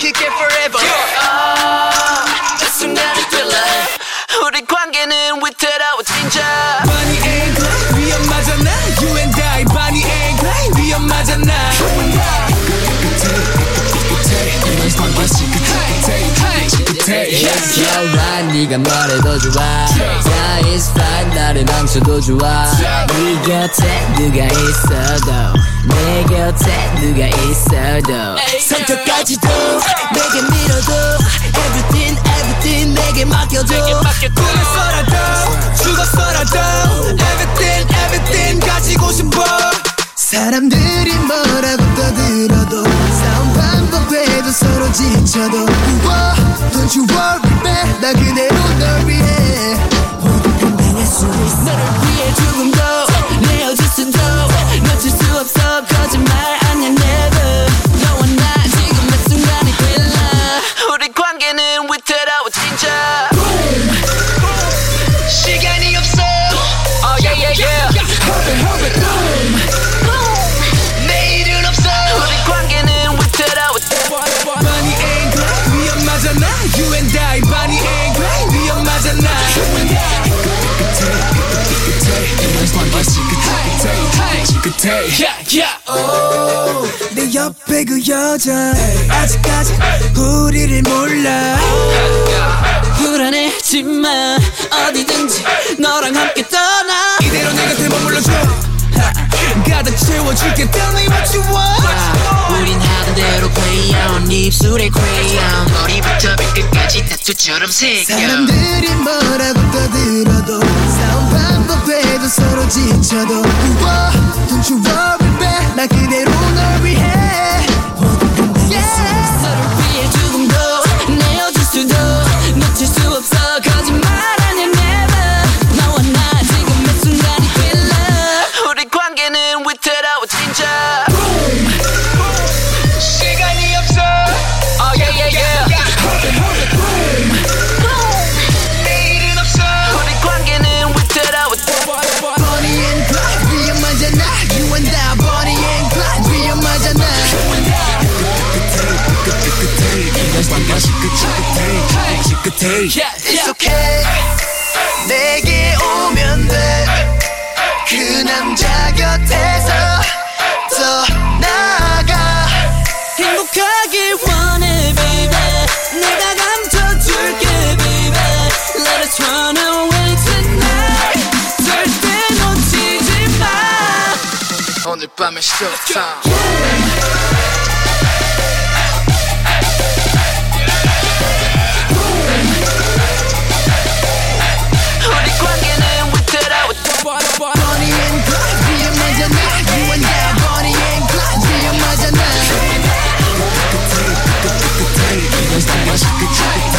kick it forever 아, 그 순간의 thrill 우리 관계는 위태로워 진짜 Bonnie and Clyde 위험하잖아 You and I Bonnie and Clyde 위험하잖아 You and I You're right 네가 뭐래도 좋아. fine 나를 망쳐도 좋아. 네 곁에 누가 있어도 내 곁에 누가 있어도. 성격까지도 내게 밀어도 Everything everything 내게 맡겨줘. 꿈에서라도 죽었어라도 Everything everything 가지고 싶어. 사람들이 뭐라고 떠들어도 싸움 반 복해도 서로 지쳐도 Whoa, Don't you worry babe 나 그대로 널 위해 모두 변해낼 수 있어. 너를 위해 조금 더 Yeah, yeah. Oh, 내 옆에 그 여자. 아직까지 우리를 몰라. 불안해지만 어디든지 너랑 함께 떠나. 이대로 내 곁에 머물러줘. 하, 가득 채워줄게. Tell me what you want. 우린 하던 대로 play on 네 입술에 crayon. 머리부터 발끝까지 타투처럼 새겨. 사람들이 뭐라고 떠들어도 싸움 반복해도 서로 지쳐도 Whoa, Don't you worry babe 나 그대로 널 위해 곁에서 떠나가 행복하길 원해 baby 내가 감춰줄게 baby Let us run away tonight 절대 놓치지 마 오늘 밤에 showtime could take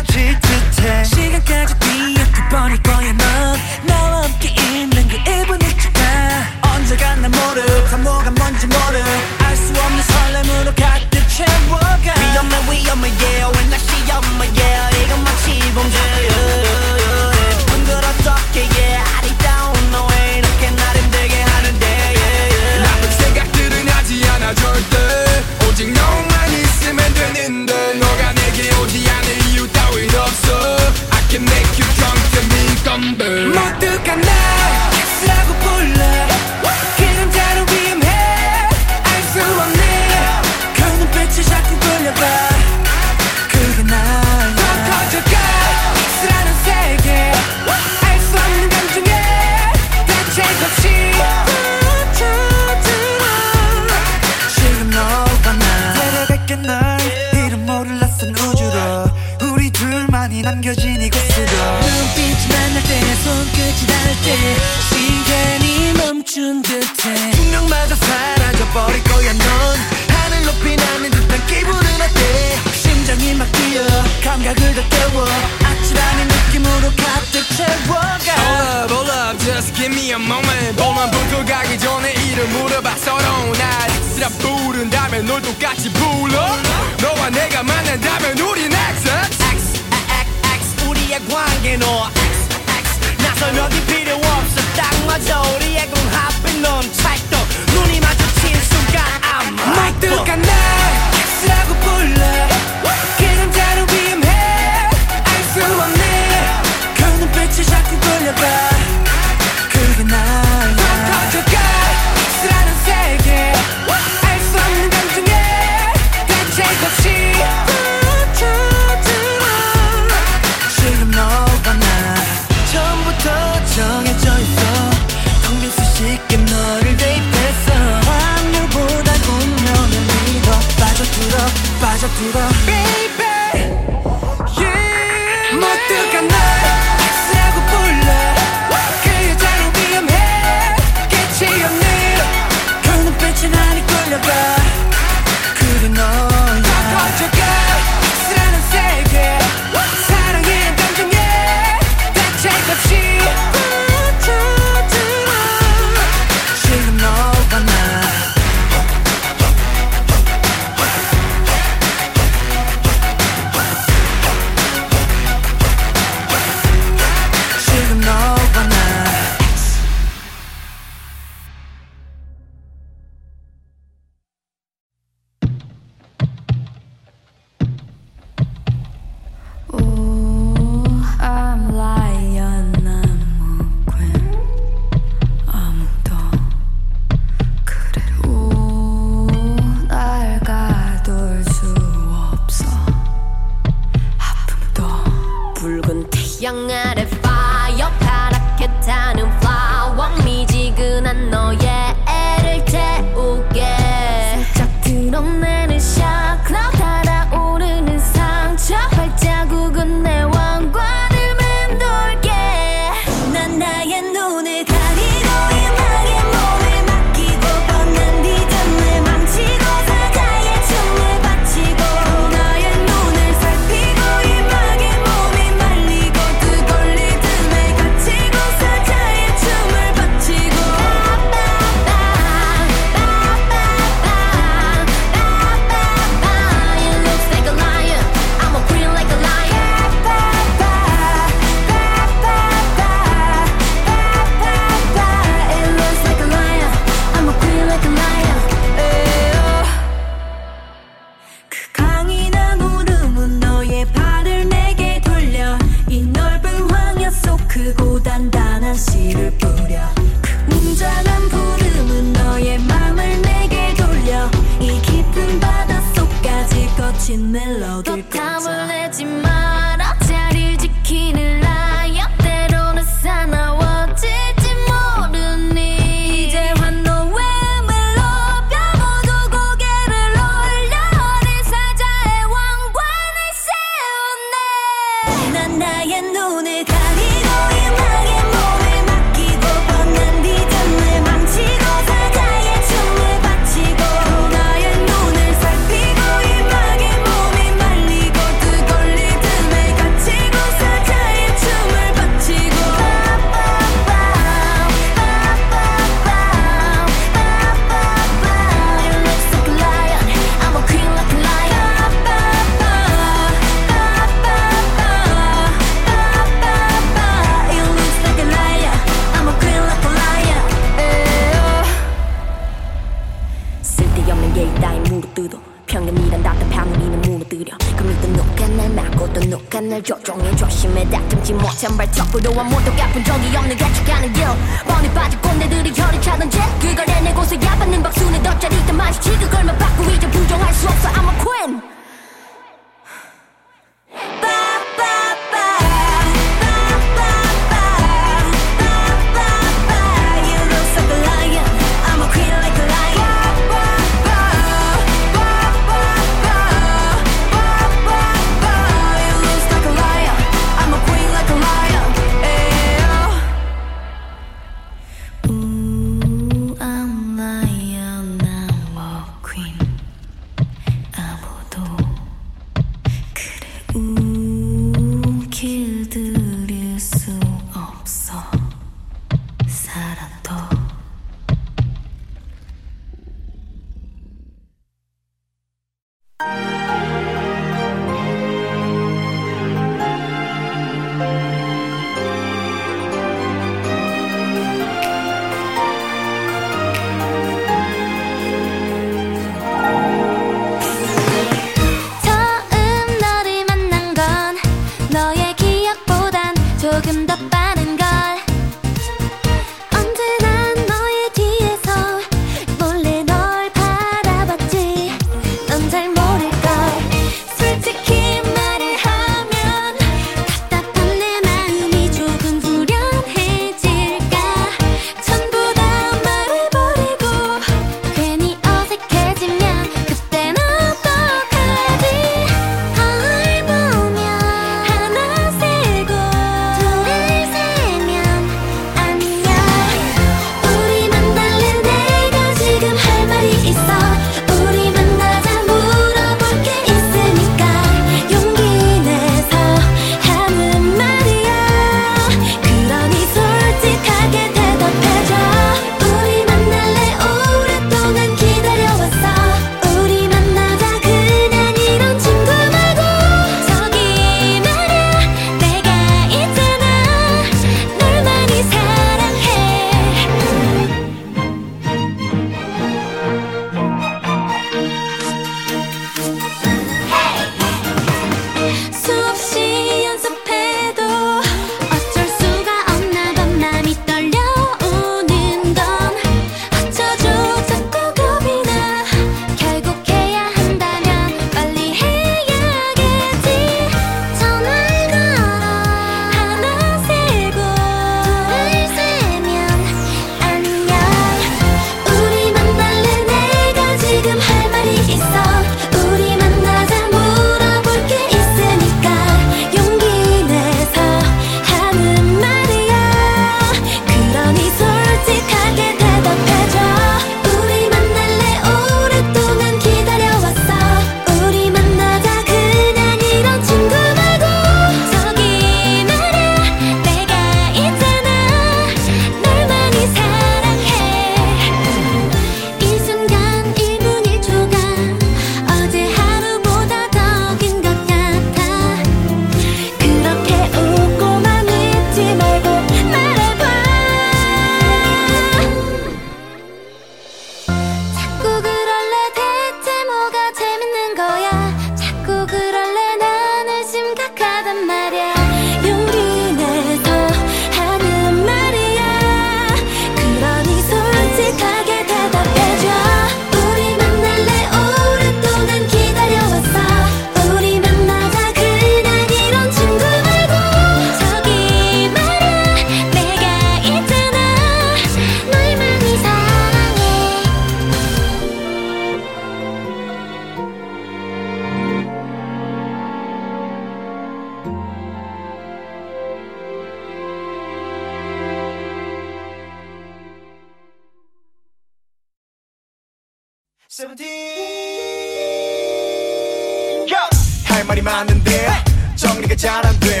할 말이 많은데 정리가 잘 안 돼.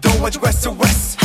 도와줘 West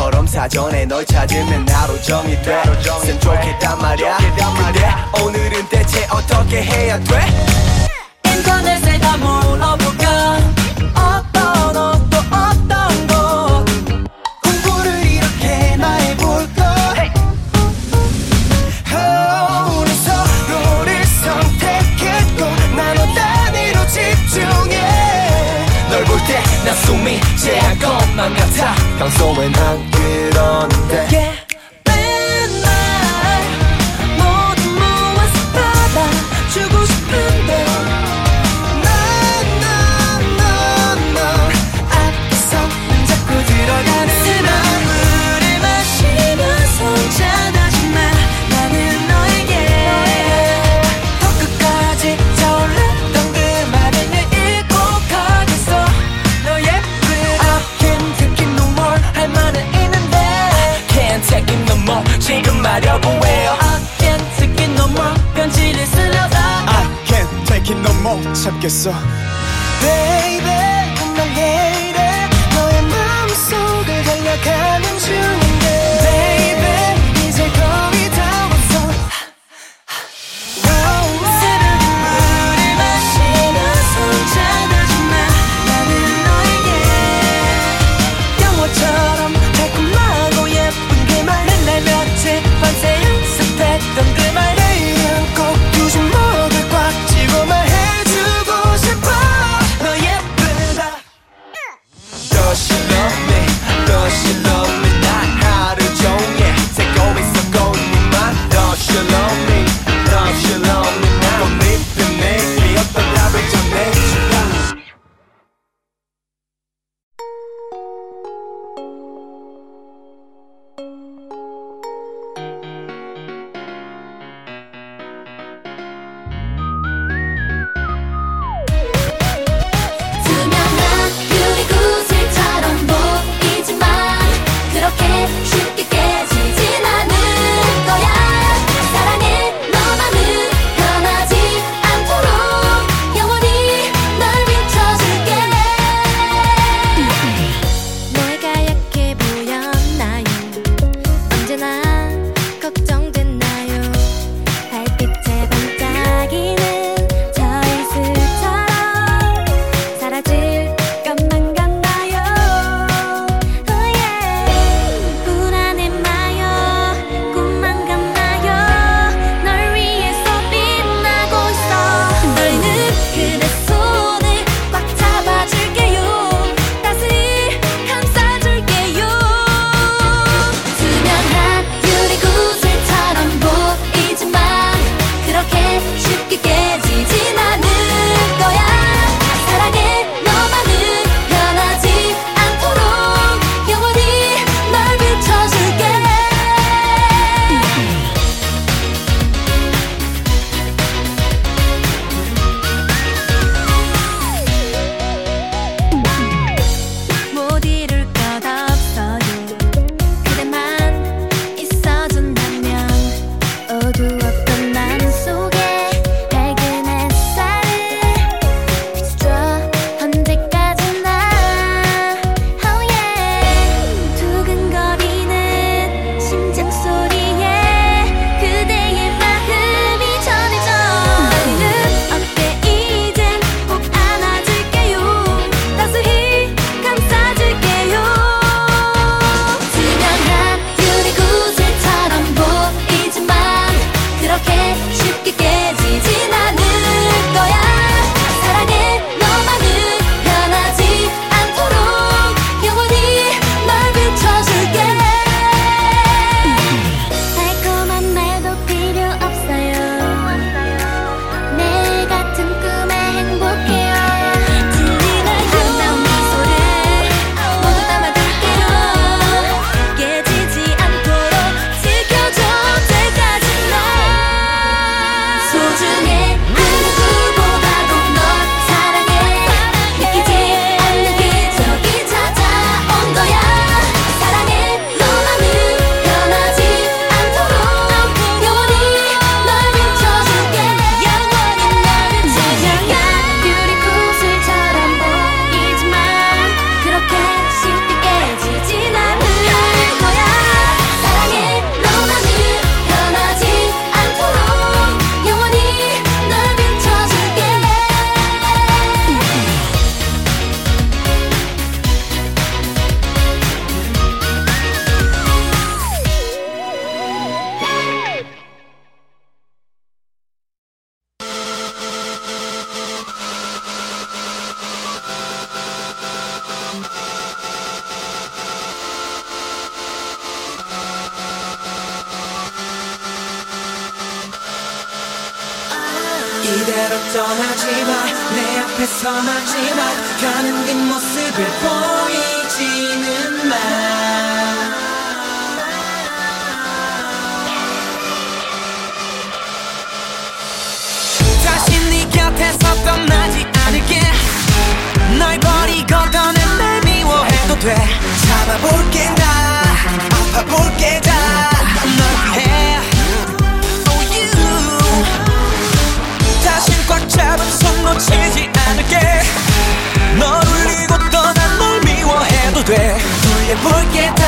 나처럼 사전에 널 찾으면 하루 종일 돼쌤 좋겠단 말야. 근데 오늘은 대체 어떻게 해야 돼? 인터넷에 다 물어볼까? 어떤 옷도 어떤 곳 공부를 이렇게 나 해볼까? oh, 우리 서로를 선택했고 나눠 단위로 집중해. 널 볼 때 나 숨이 제할 것만 같아. 평소엔 안 그러는데 말려고 해요 I can't take it no more 편지를 쓰려다 I can't take it no more 참겠어 Baby 마 가는 뒷모습을 보이지는 마. 다시 네 곁에서 떠나지 않을게. 널 버리고 떠난 날 미워해도 돼. 참아볼게 나 아파볼게 다널 위해 Oh you. 다신 꽉 잡은 손 놓치지 않 돌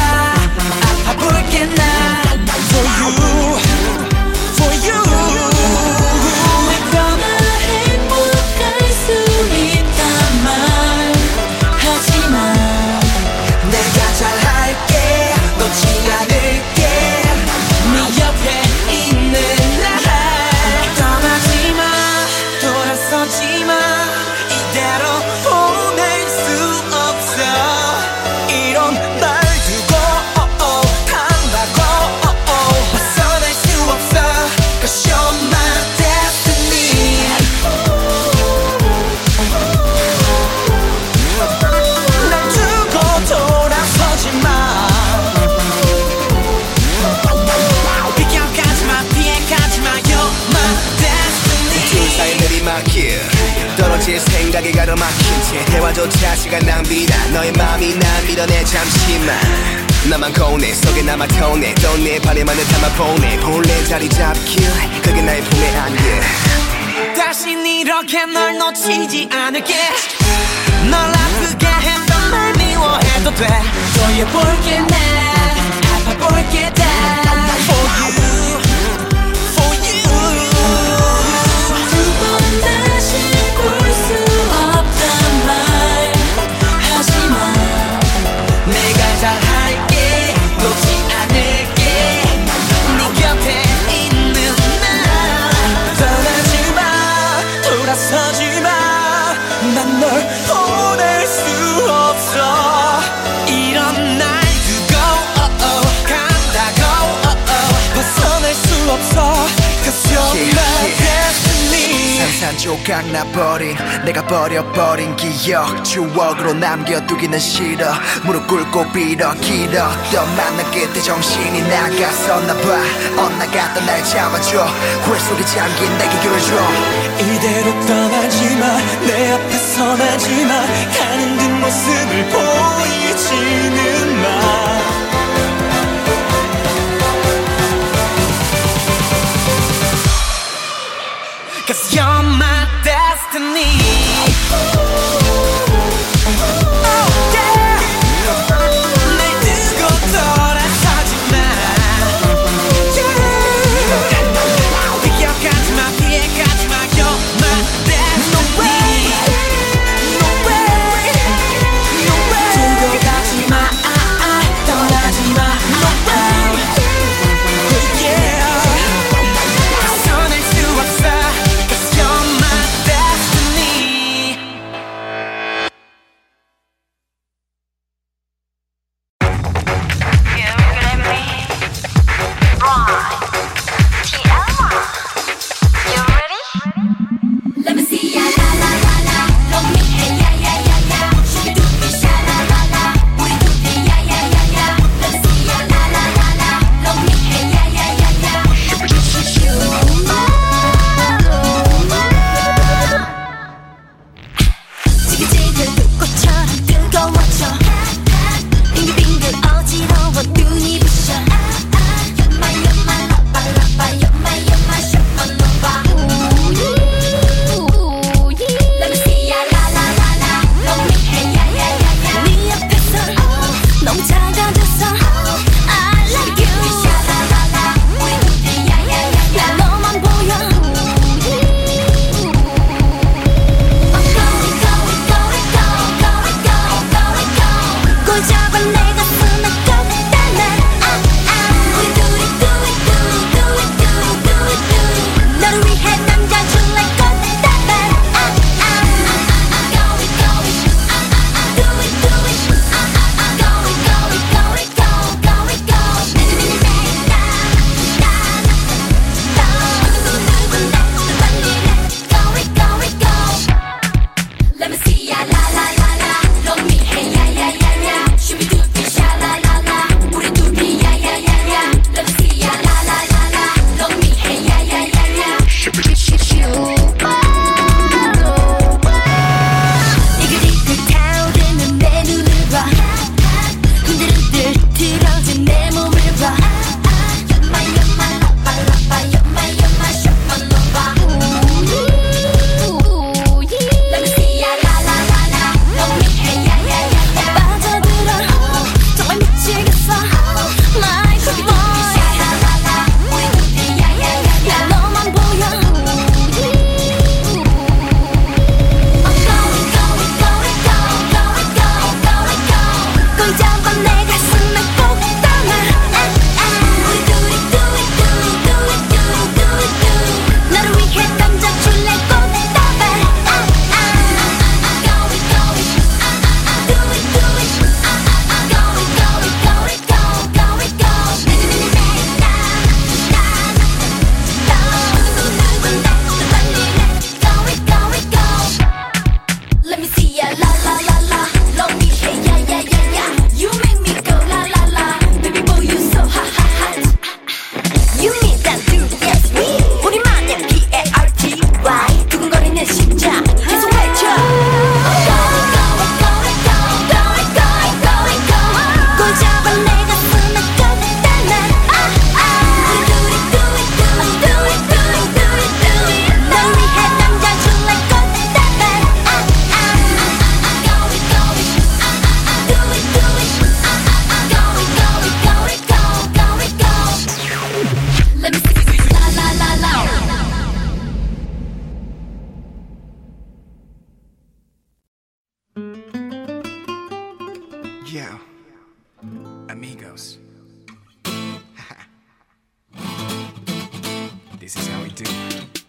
가로막힌 채 대화조차 시간 낭비다 너의 마음이 날 밀어내 잠시만 나만 고뇌 속에 남아 터네 또내 바래만을 담아보내. 본래 자리 잡길 그게 나의 품의 안개 다신 이렇게 널 놓치지 않을게. 널 아프게 했던 날 미워해도 돼. 돌려볼게 나 없어. Cause you're Yeah, my destiny. 산산조각 나버린 내가 버려버린 기억. 추억으로 남겨두기는 싫어. 무릎 꿇고 빌어 길었던 만남 끝에 정신이 나갔었나봐. 엇나갔던 날 잡아줘. 후회 속에 잠긴 내게 길을 줘. 이대로 떠나지마. 내 앞에 서나지마. 가는 뒷모습을 보이지는 마 you're my destiny do.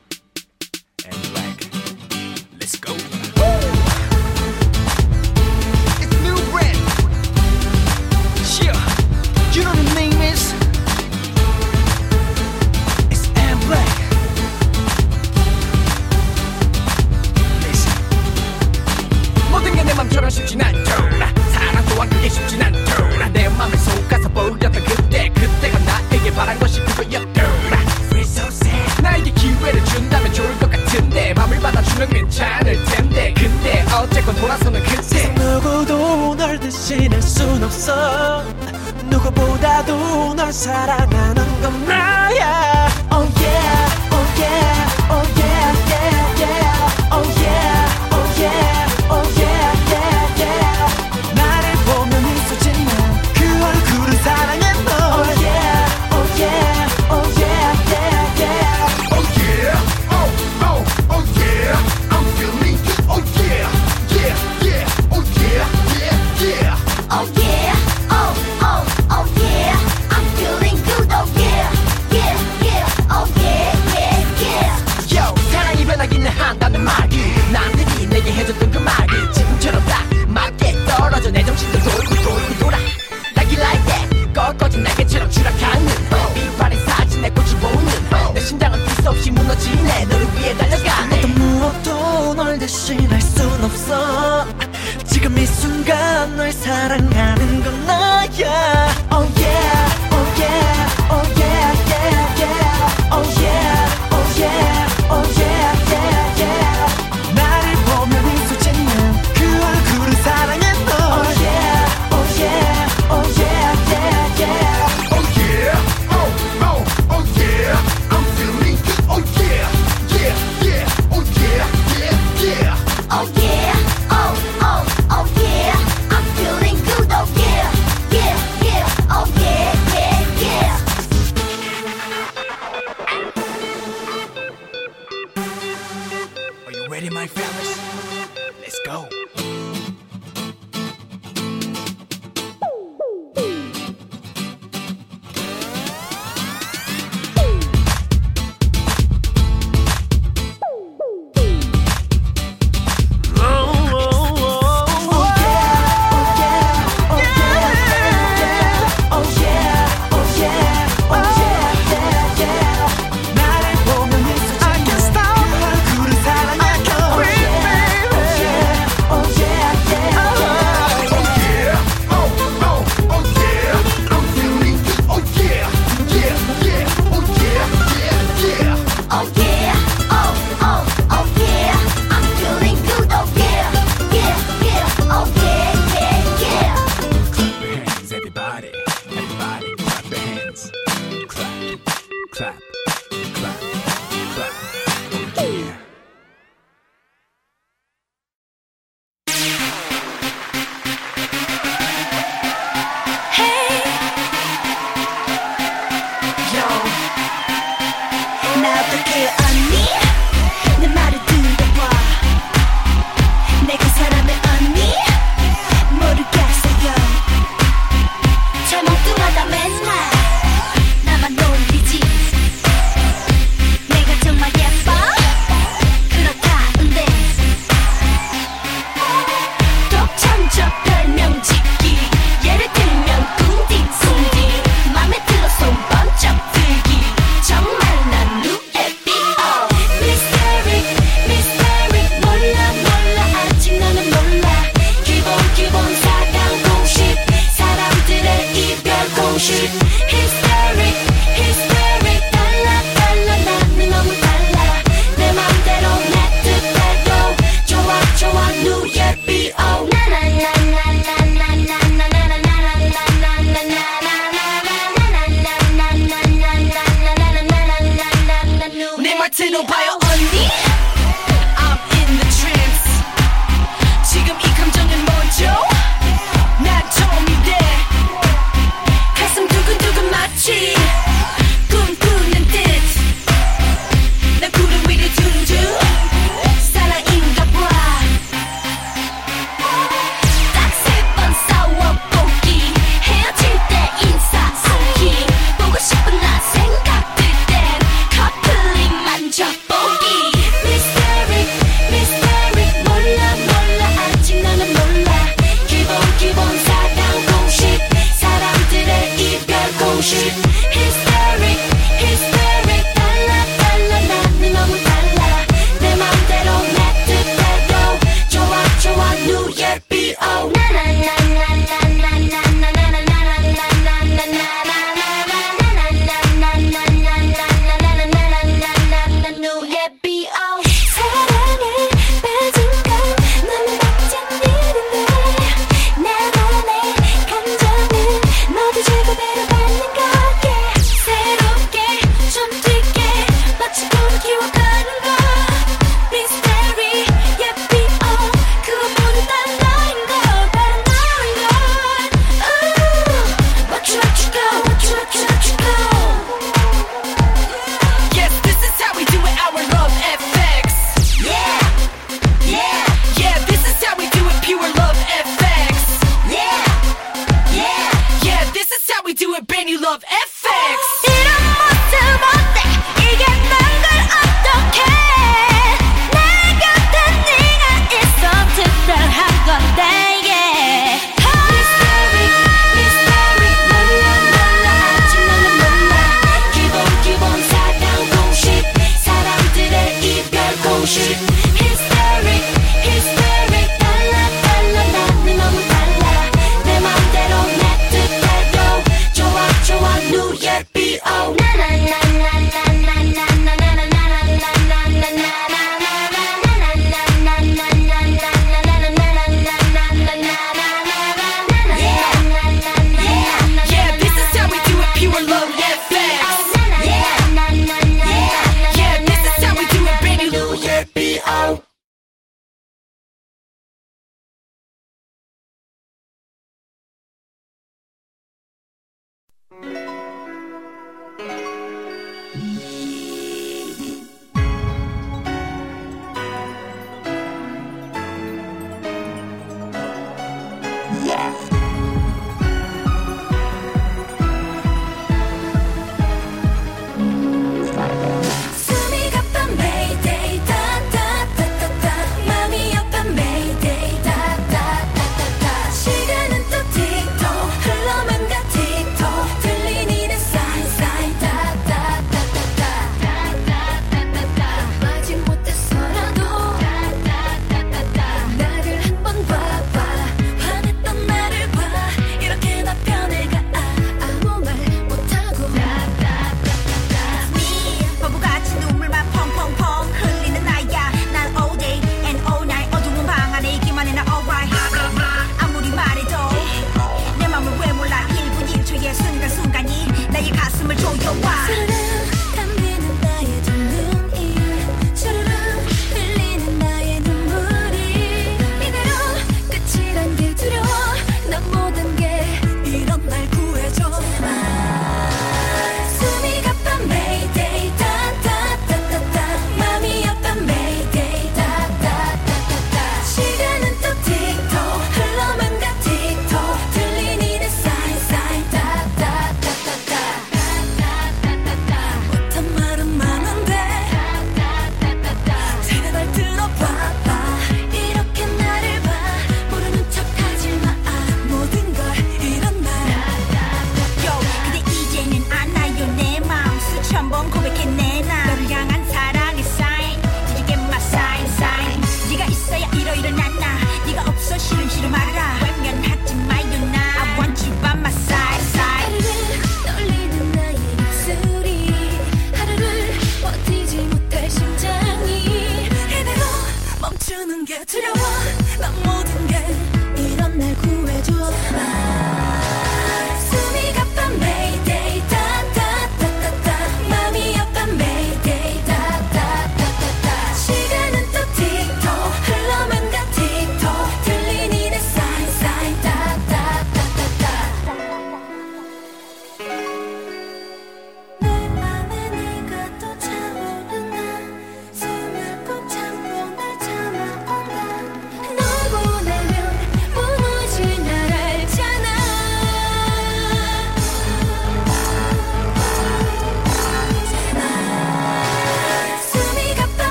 Mm-hmm.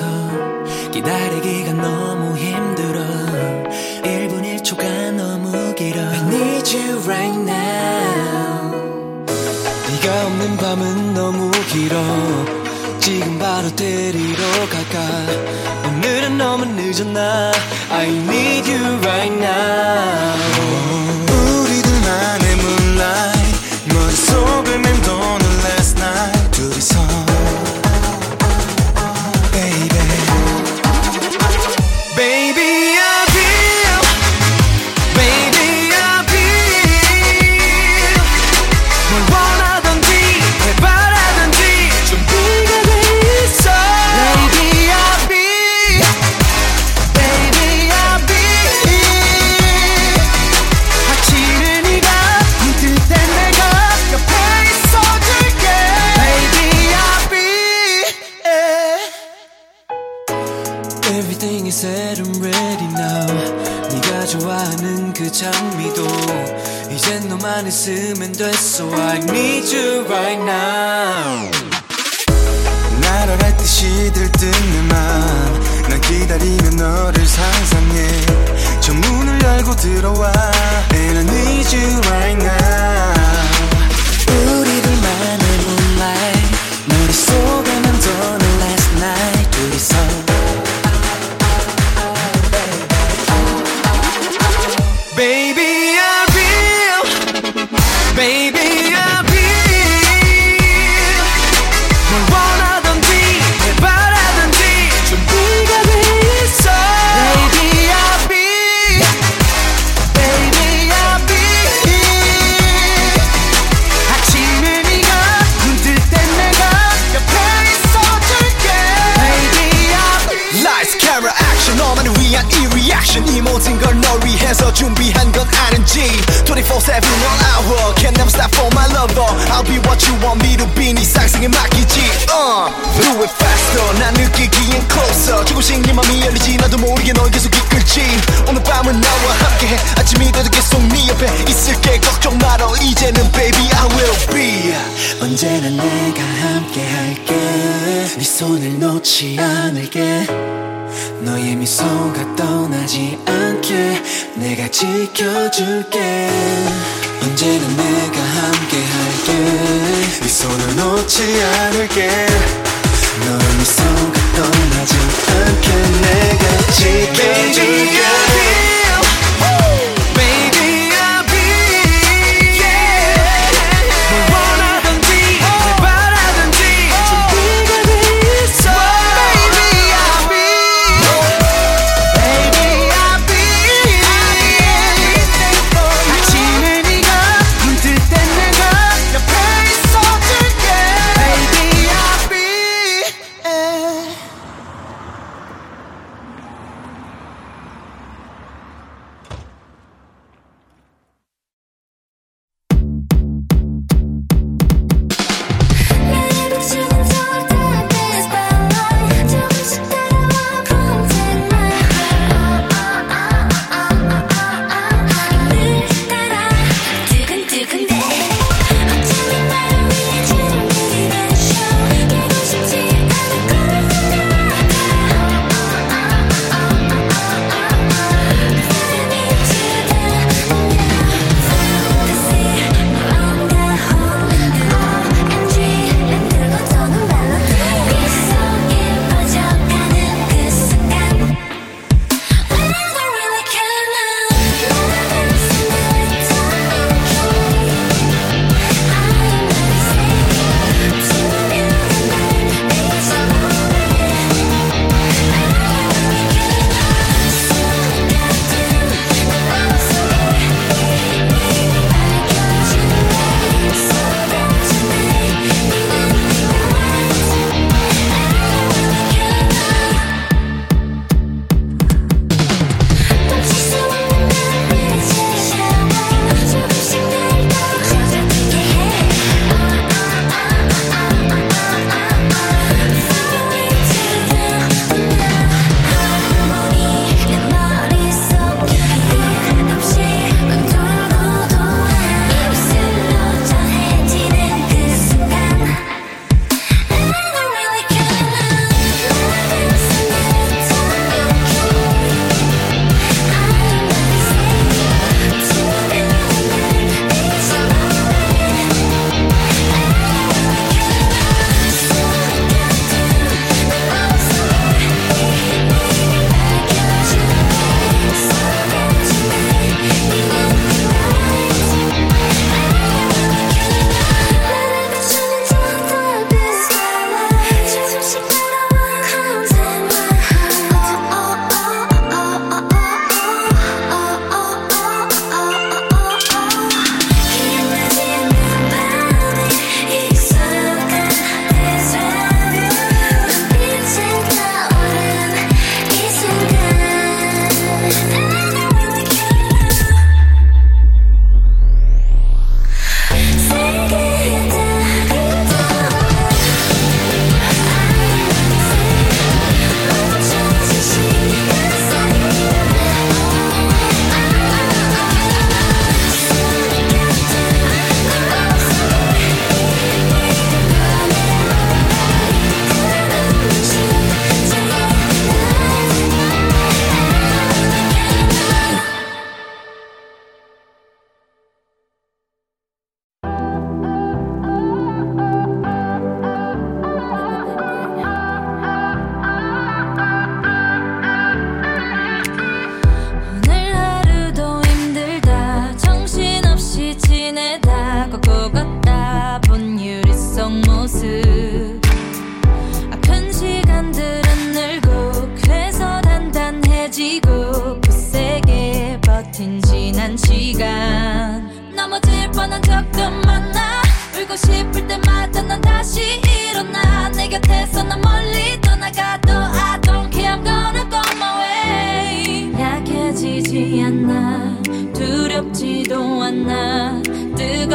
없어 기다리기가 너무 힘들어. 1분 1초가 너무 길어. I need you right now. 네가 없는 밤은 너무 길어. 지금 바로 데리러 갈까? 오늘은 너무 늦었나? I need you right now. 우리들만의 moonlight 머릿속을 맴돌 너만 있으면 됐어. I need you right now. 날아갈 듯이 들뜬 내맘난 기다리며 너를 상상해. 저 문을 열고 들어와. And I need you right now. 우리 둘만의 moonlight. 머릿속에 해서 준비한 건 아는지 24-7 all hour Can never stop for my lover I'll be what you want me to be. 네 상승에 맡기지. Uh, Do it faster. 난 느끼기엔 closer. 조금씩 네 맘이 열리지. 나도 모르게 널 계속 이끌지. 오늘 밤은 나와 함께해. 아침이 돼도 계속 네 옆에 있을게. 걱정 말어. 이제는 baby I will be. 언제나 내가 함께 할게. 네 손을 놓지 않을게 너의 미소가 떠나지 않게 내가 지켜줄게. 언제나 내가 함께 할게. 네 손을 놓지 않을게. 너의 미소가 떠나지 않게 내가 지켜줄게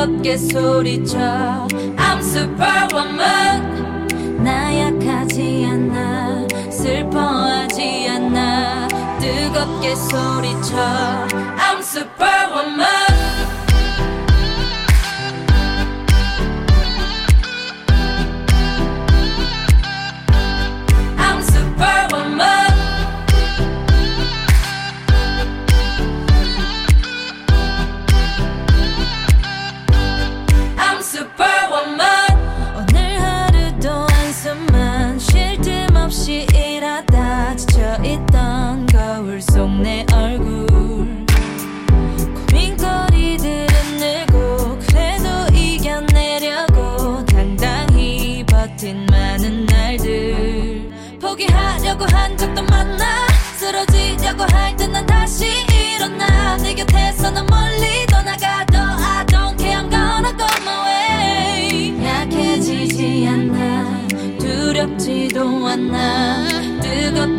무섭게 소리쳐? I'm superwoman. 나 약하지 않아. 슬퍼하지 않아. 뜨겁게 소리쳐. I'm superwoman.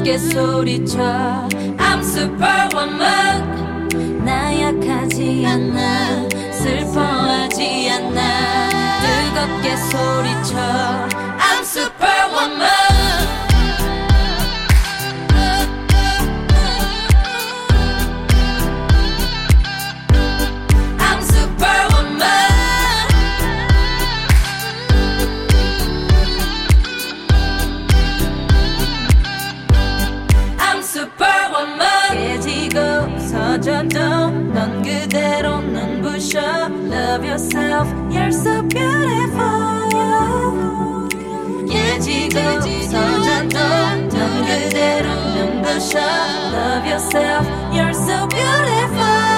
함께 소리쳐 I'm superwoman 나 약하지 않아 슬퍼하지 않아 뜨겁게 소리쳐 I'm superwoman sure. Love yourself, you're so beautiful. 깨지고 서졌던 넌 그대로 눈부셔. Love yourself, you're so beautiful.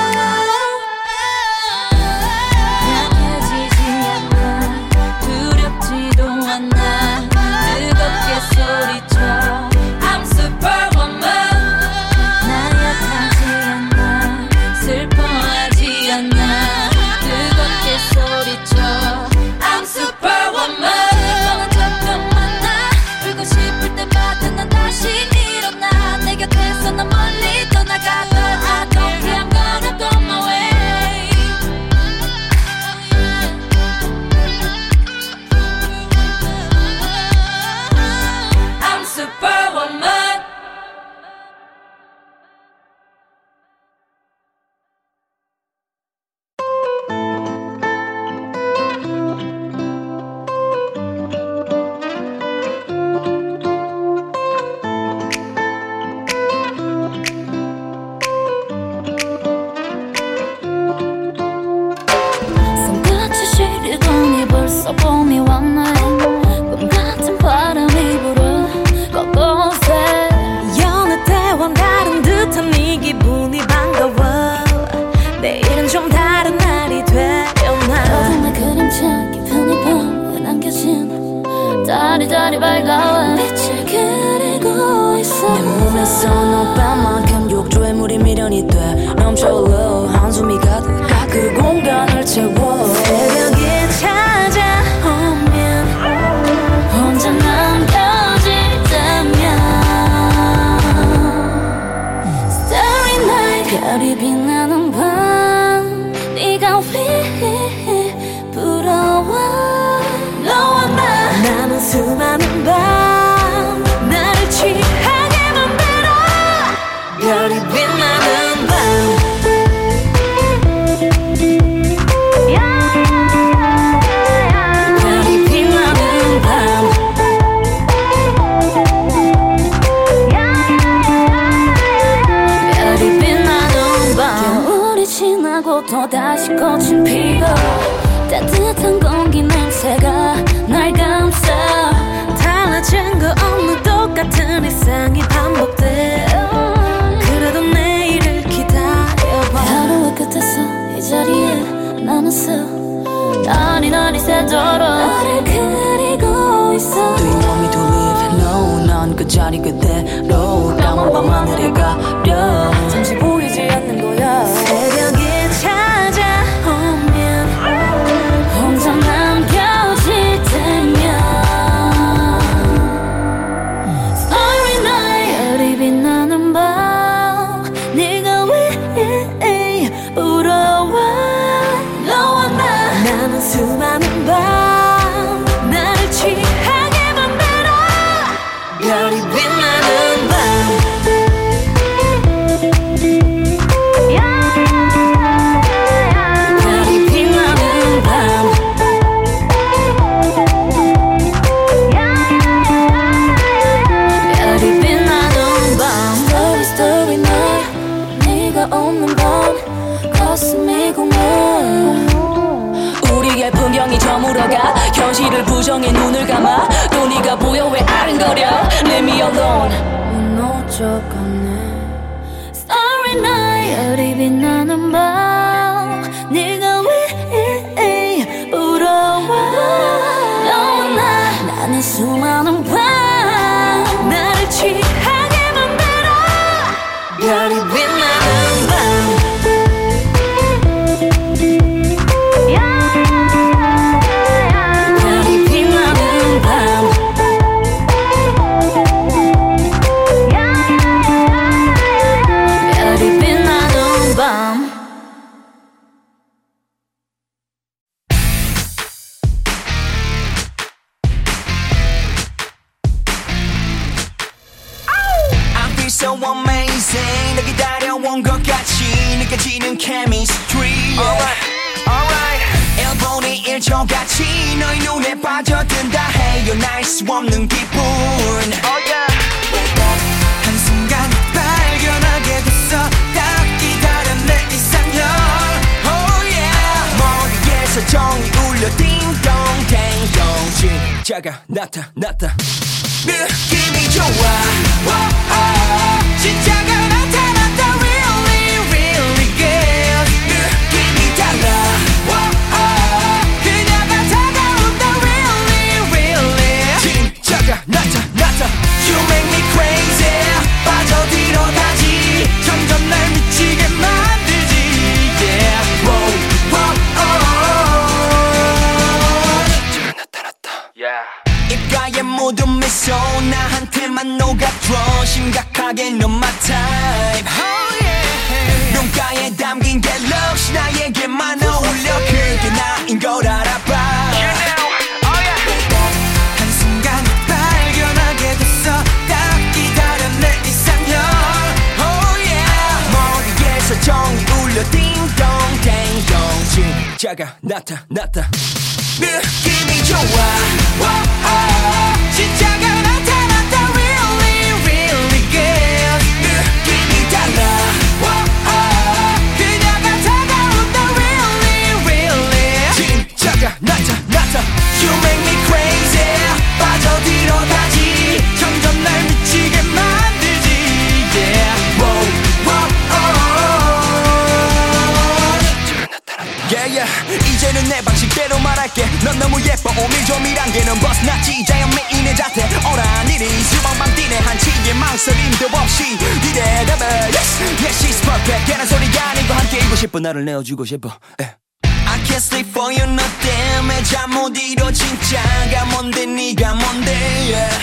싶어 나를 내어주고 싶어 에. I can't sleep for you no damn 잠 못 이뤄 진짜가 뭔데 네가 뭔데 yeah.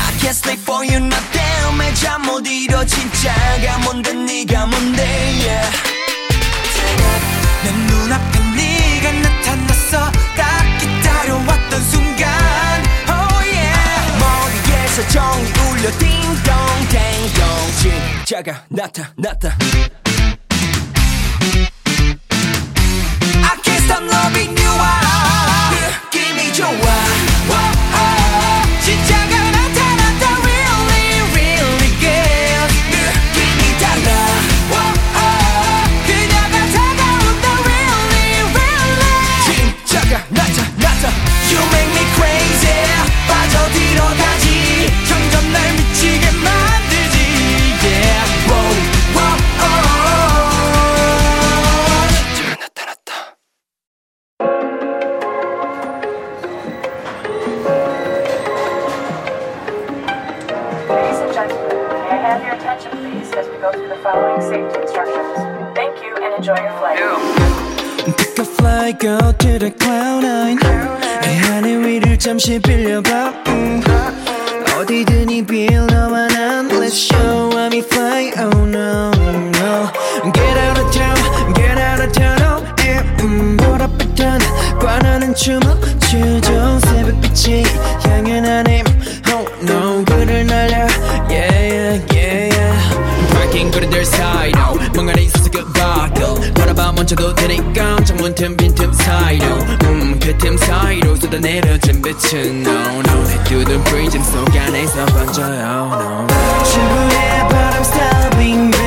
I can't sleep for you no damn 잠못 이뤄 진짜가 뭔데 네가 뭔데 yeah. 내 눈앞에 네가 나타났어 딱 기다려왔던 순간 oh yeah. 머리에서 정이 울려 딩동댕동 진짜가 나타났다 담 loving you, Give me your why. go to the cloud nine 내 하늘 위를 잠시 빌려봐. 빈틈 빈틈 사이로 음그틈 사이로 쏟아내려진 빛은 No no 내 두둔 프리즘 속 안에서 번져요 No, no. 주부의 바람 stabbing me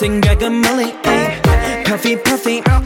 생각은 멀리, ay. Puffy, puffy.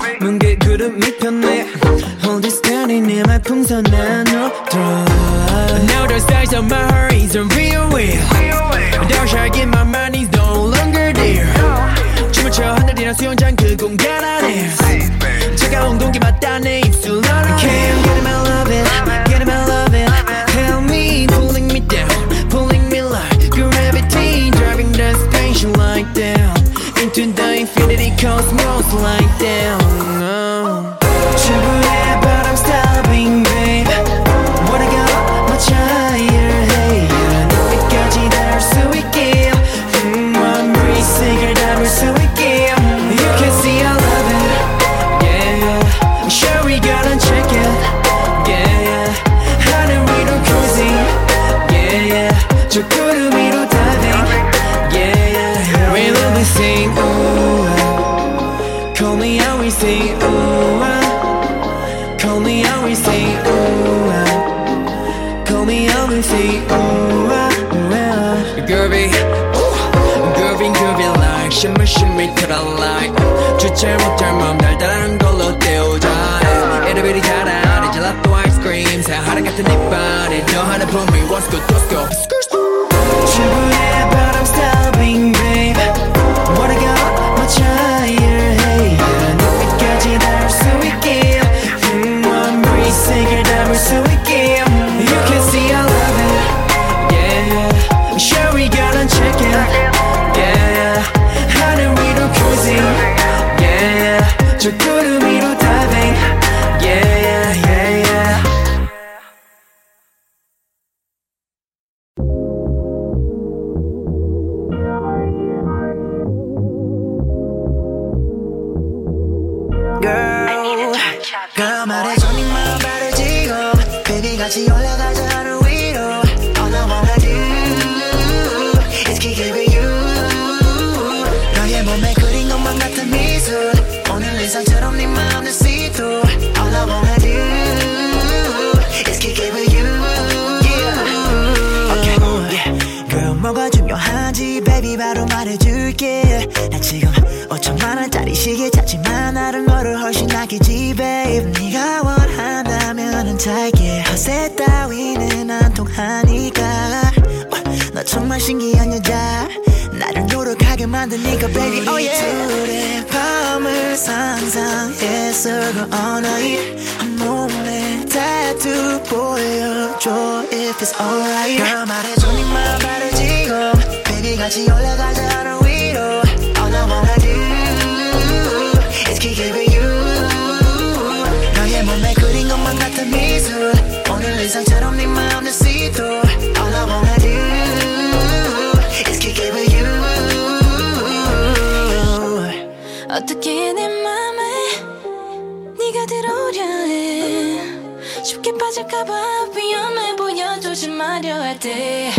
쉽게 빠질까봐 위험해 보여 조심하려 할때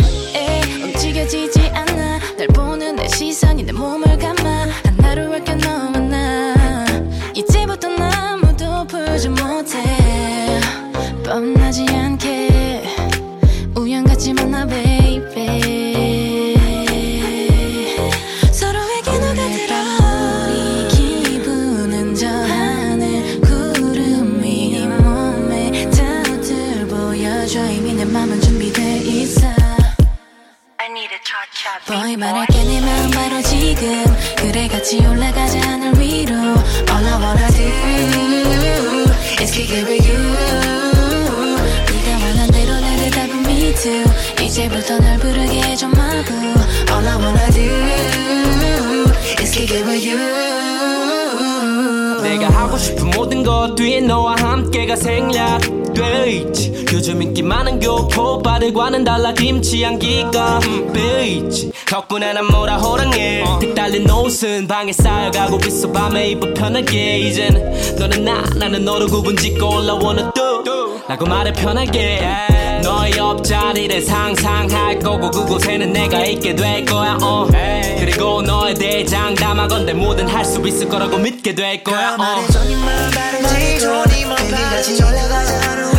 움직여지지 않아. 날 보는 내 시선이 내 몸을 말할게 내 마음 바로 지금. 그래 같이 올라가자 하늘 위로. All I wanna do is kick it with you. 네가 원한 대로 나를 답은 me too 이제부터 날 부르게 해줘 마구. All I wanna do is kick it with you. 내가 하고 싶은 모든 것 뒤에 너와 함께가 생략돼 있지. 요즘 인기 많은 교포 바들과는 달라 김치 향기가 베이지. 덕분에 난 뭐라 호랑해 틱 달린 옷은 방에 쌓여가고 있어 밤에 입어 편하게. 이제는 너는 나 나는 너를 구분 짓고 올라오는 또 라고 말해 편하게. 너의 옆자리를 상상할 거고 그곳에는 내가 있게 될 거야 어. 그리고 너에 대해 장담하건대 뭐든 할 수 있을 거라고 믿게 될 거야 어. 말해줘 네 마음 바르지도 Baby 같이 올라가자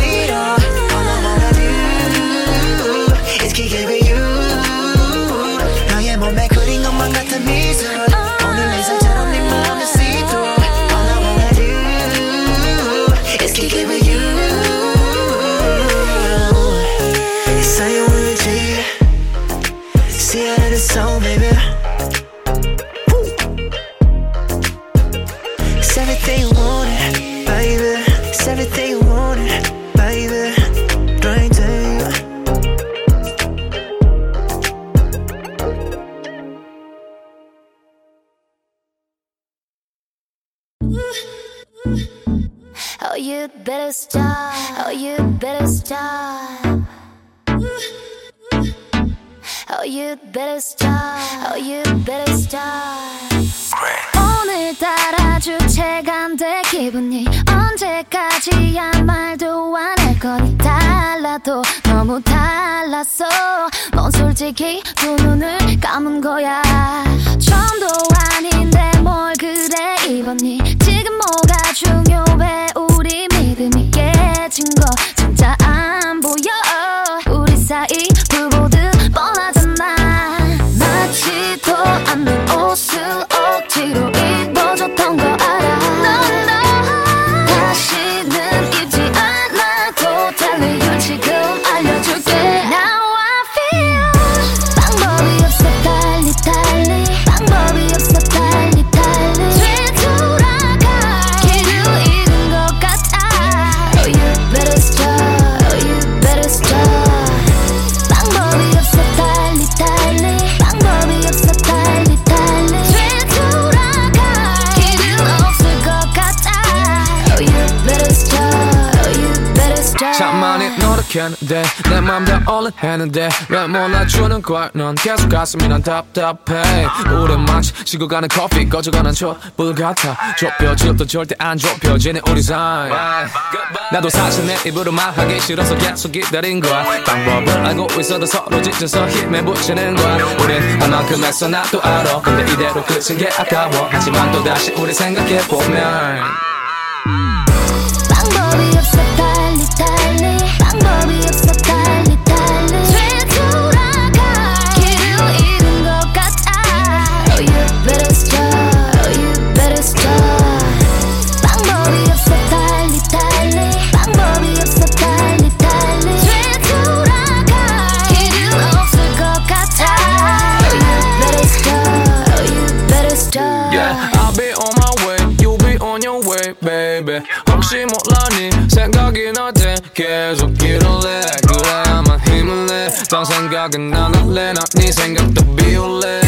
stop. Oh, you better stop. Oh, you better stop. Oh, you better stop. 오늘따라 주체가 안돼 기분이 언제까지야 말도 안 할 거니 달라도 너무 달랐어 넌 솔직히 두 눈을 감은 거야 처음도 아닌데 뭘 그래 입었니 지금 뭐가 믿음이 깨진 노력했는데 내맘다 올라했는데 왜 몰라주는 거야? 넌 계속 가슴이 난 답답해. 우린 마치 식어가는 커피 꺼져가는 촛불 같아. 좁혀질도 절대 안 좁혀지는 우리 사이 나도 사실 내 입으로 말하기 싫어서 계속 기다린 거야. 방법을 알고 있어도 서로 지쳐서 힘에 붙이는 거야. 우린 한 만큼 했어 나도 알아. 근데 이대로 끝인 게 아까워. 하지만 또다시 우리 생각해보면 혹시 몰라니 생각이 날때 계속 길을 내 그래야만 힘을 내. 딴 생각은 안 할래, 난네 생각도 비울래.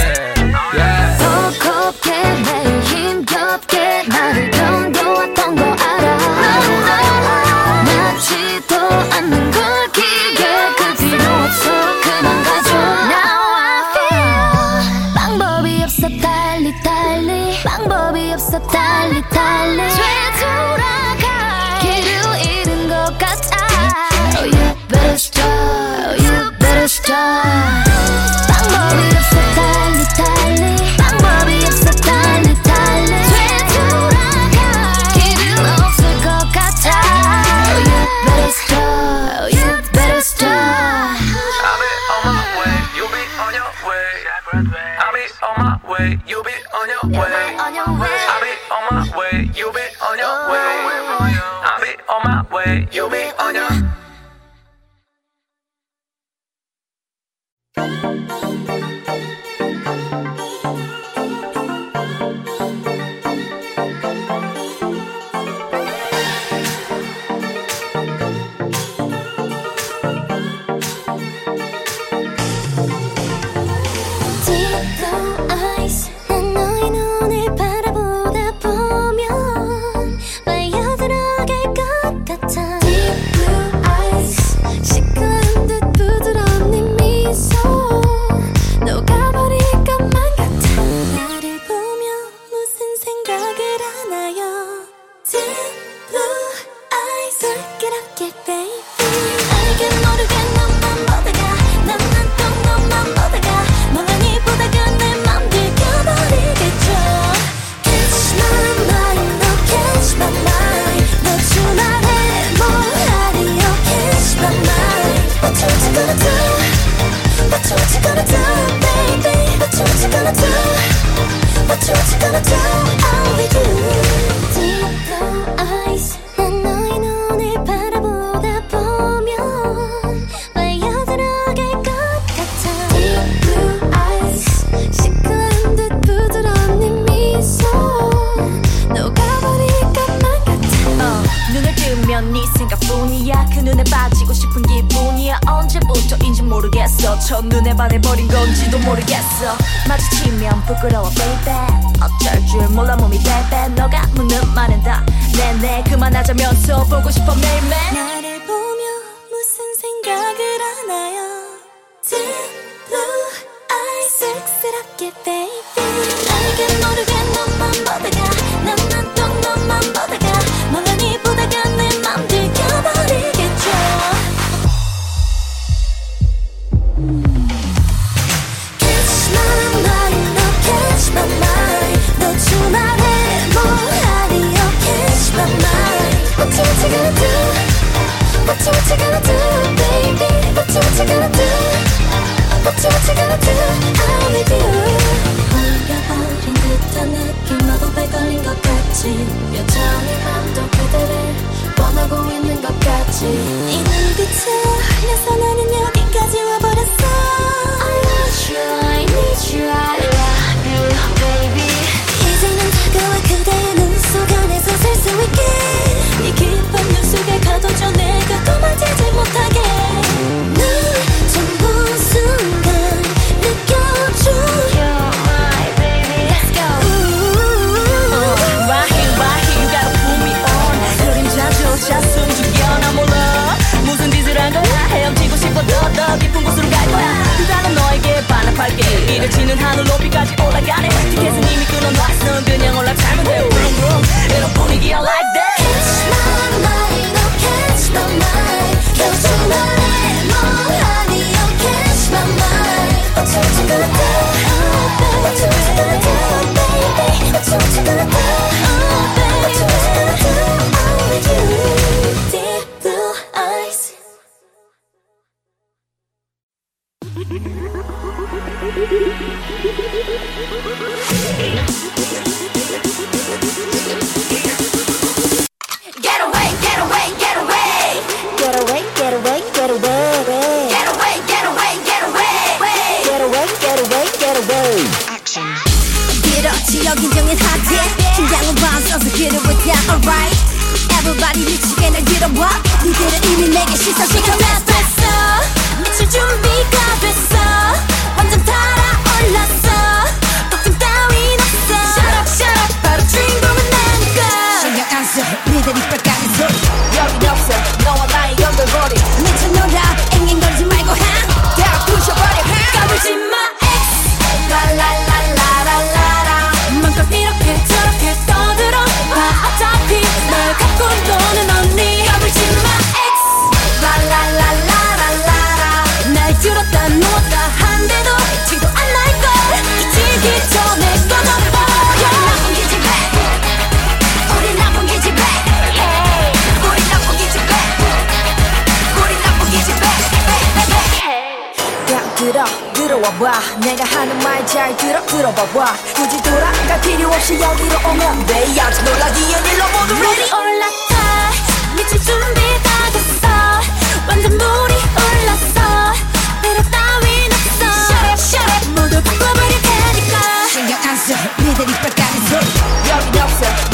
way, you be on your way. I be on my way, you be on your way. I on my way, you be on your way. What you gonna do? I'll be you 모르겠어. 첫눈에 반해버린 건지도 모르겠어. 마주치면 부끄러워 baby. 어쩔 줄 몰라 몸이 베베 너가 묻는 말은 다 내내 그만하자면서 보고 싶어 매일매일 나를 보며 무슨 생각을 하나요? Blue eyes 쑥스럽게 What you gonna do? What 듯한 느낌 마법에 걸린 것 같지 여전히 맘도 그대를 원하고 있는 것 같지 이 눈빛에 홀려서 나는 여기까지 와버렸어 I want you, I need you, I love you, baby 이제는 다가와 그대의 눈속 안에서 살 수 있게 이 깊은 눈 속에 가둬줘 내가 도망치지 못하게 이를 치는 하늘 높이까지 올라가네 티켓은 이미 끊어놨어 그냥 올라타면 돼 Vroom vroom 이런 분위기야 like that Catch my mind, no catch my mind 켜준 말에 뭘 하니, oh catch my mind What you gonna do, oh baby What you gonna do, baby what you gonna do, oh Everybody 미치게 날 들어봐 니들은 이미 내게 시선 시켜 냈어 미칠 준비가 됐어. 완전 달아올랐어. 걱정 따윈 없어. Shut up shut up. 바로 주인공은 나니까 신경 안 써 니들이 빽까지 소리 여긴 없어. 너와 나의 연결고리. 미쳐 놀아 앵앵거리지 말고 다 부셔버려 까불지 마 X. 라라라라라라. 맘껏 이렇게 저렇게 떠들어 봐. 어차피 널 갖고 노는 언 들어와 봐. 내가 하는 말 잘 들어 들어봐 봐. 굳이 돌아갈 필요 없이 여기로 오면 돼. 아직 놀라기엔 일로 모두 물이 올라타 미칠 준비 다 됐어. 완전 물이 올랐어. 배려 따윈 없어. Shut up shut up. 모두 바꿔버릴 테니까. 신경 안써 니들이 빽까지 소리 여긴 없어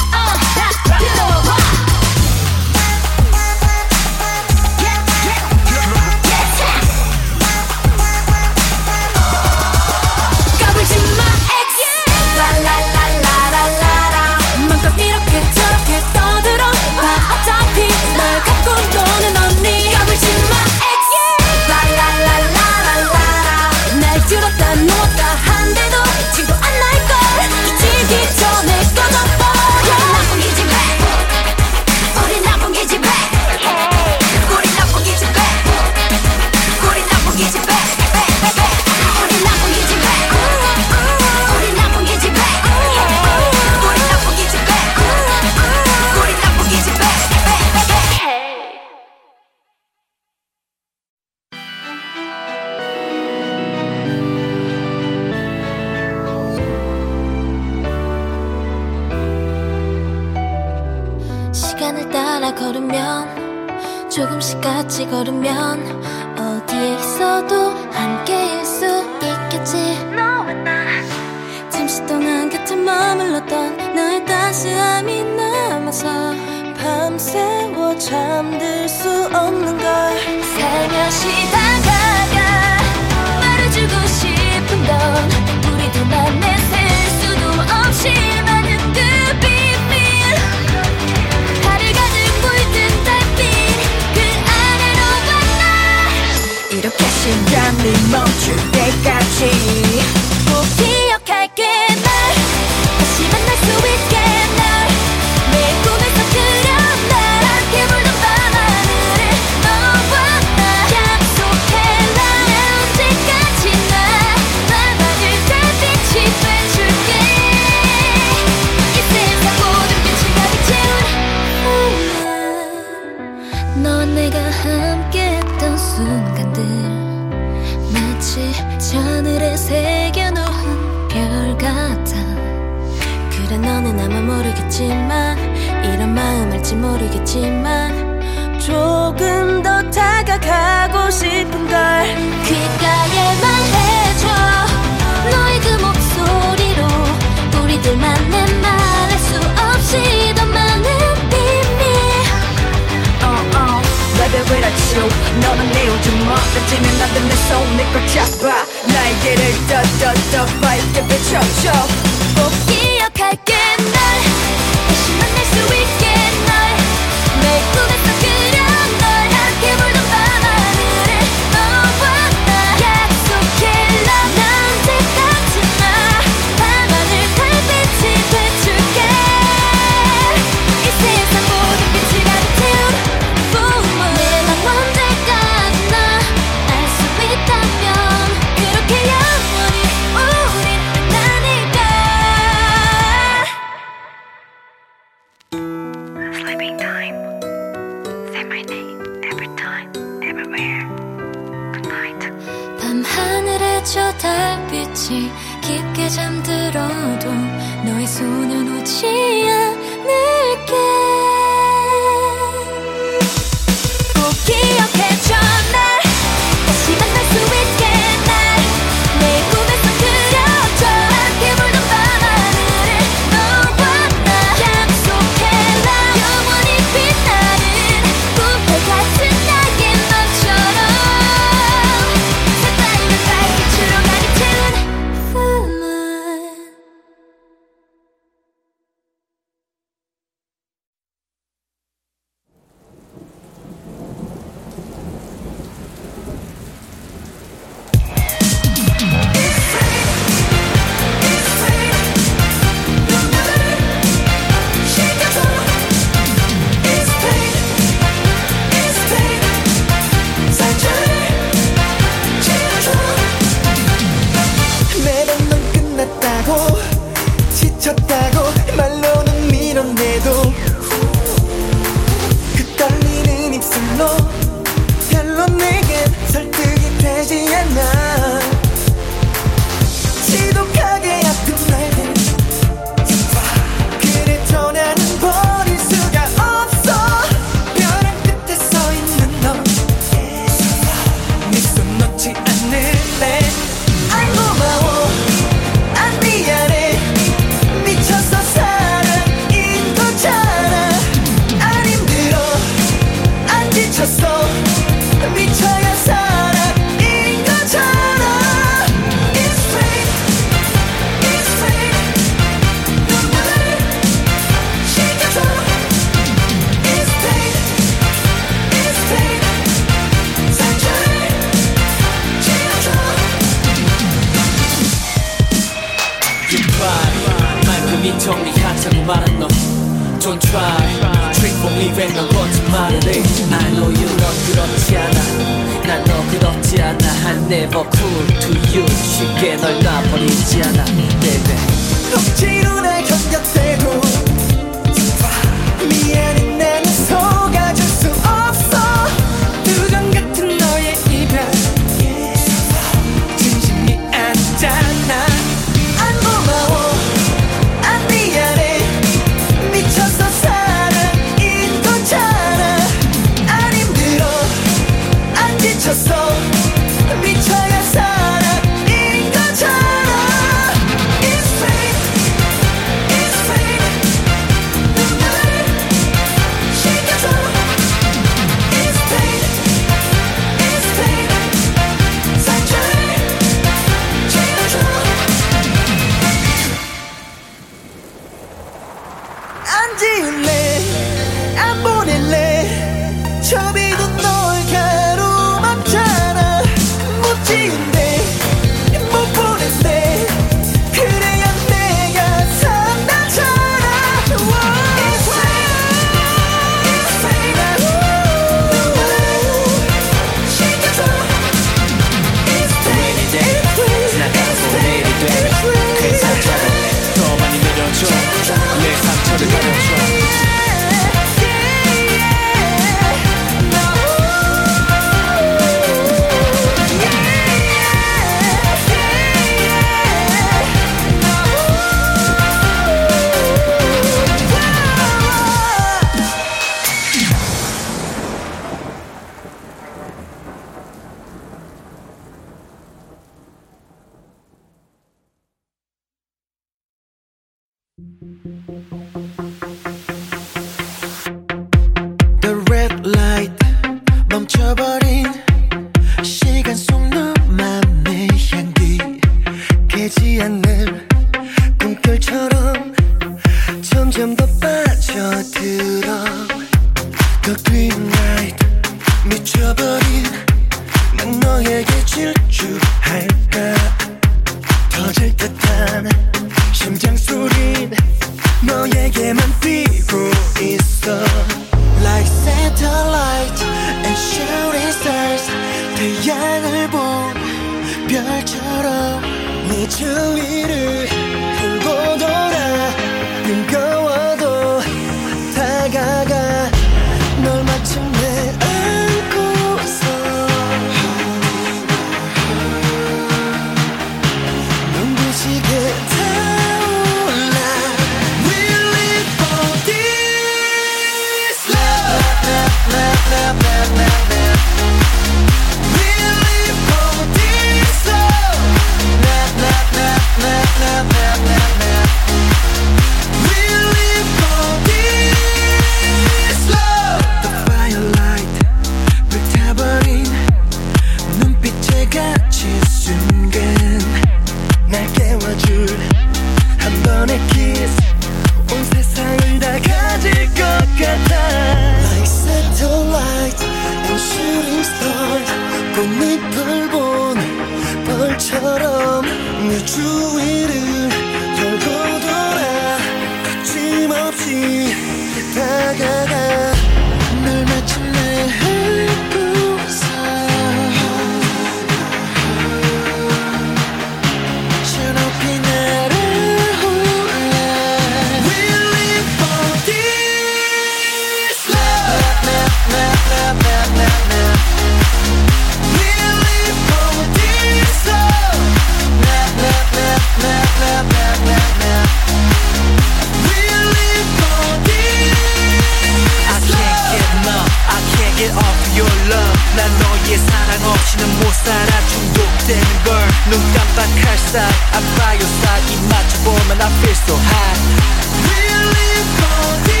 맞춰보면 I feel so high We live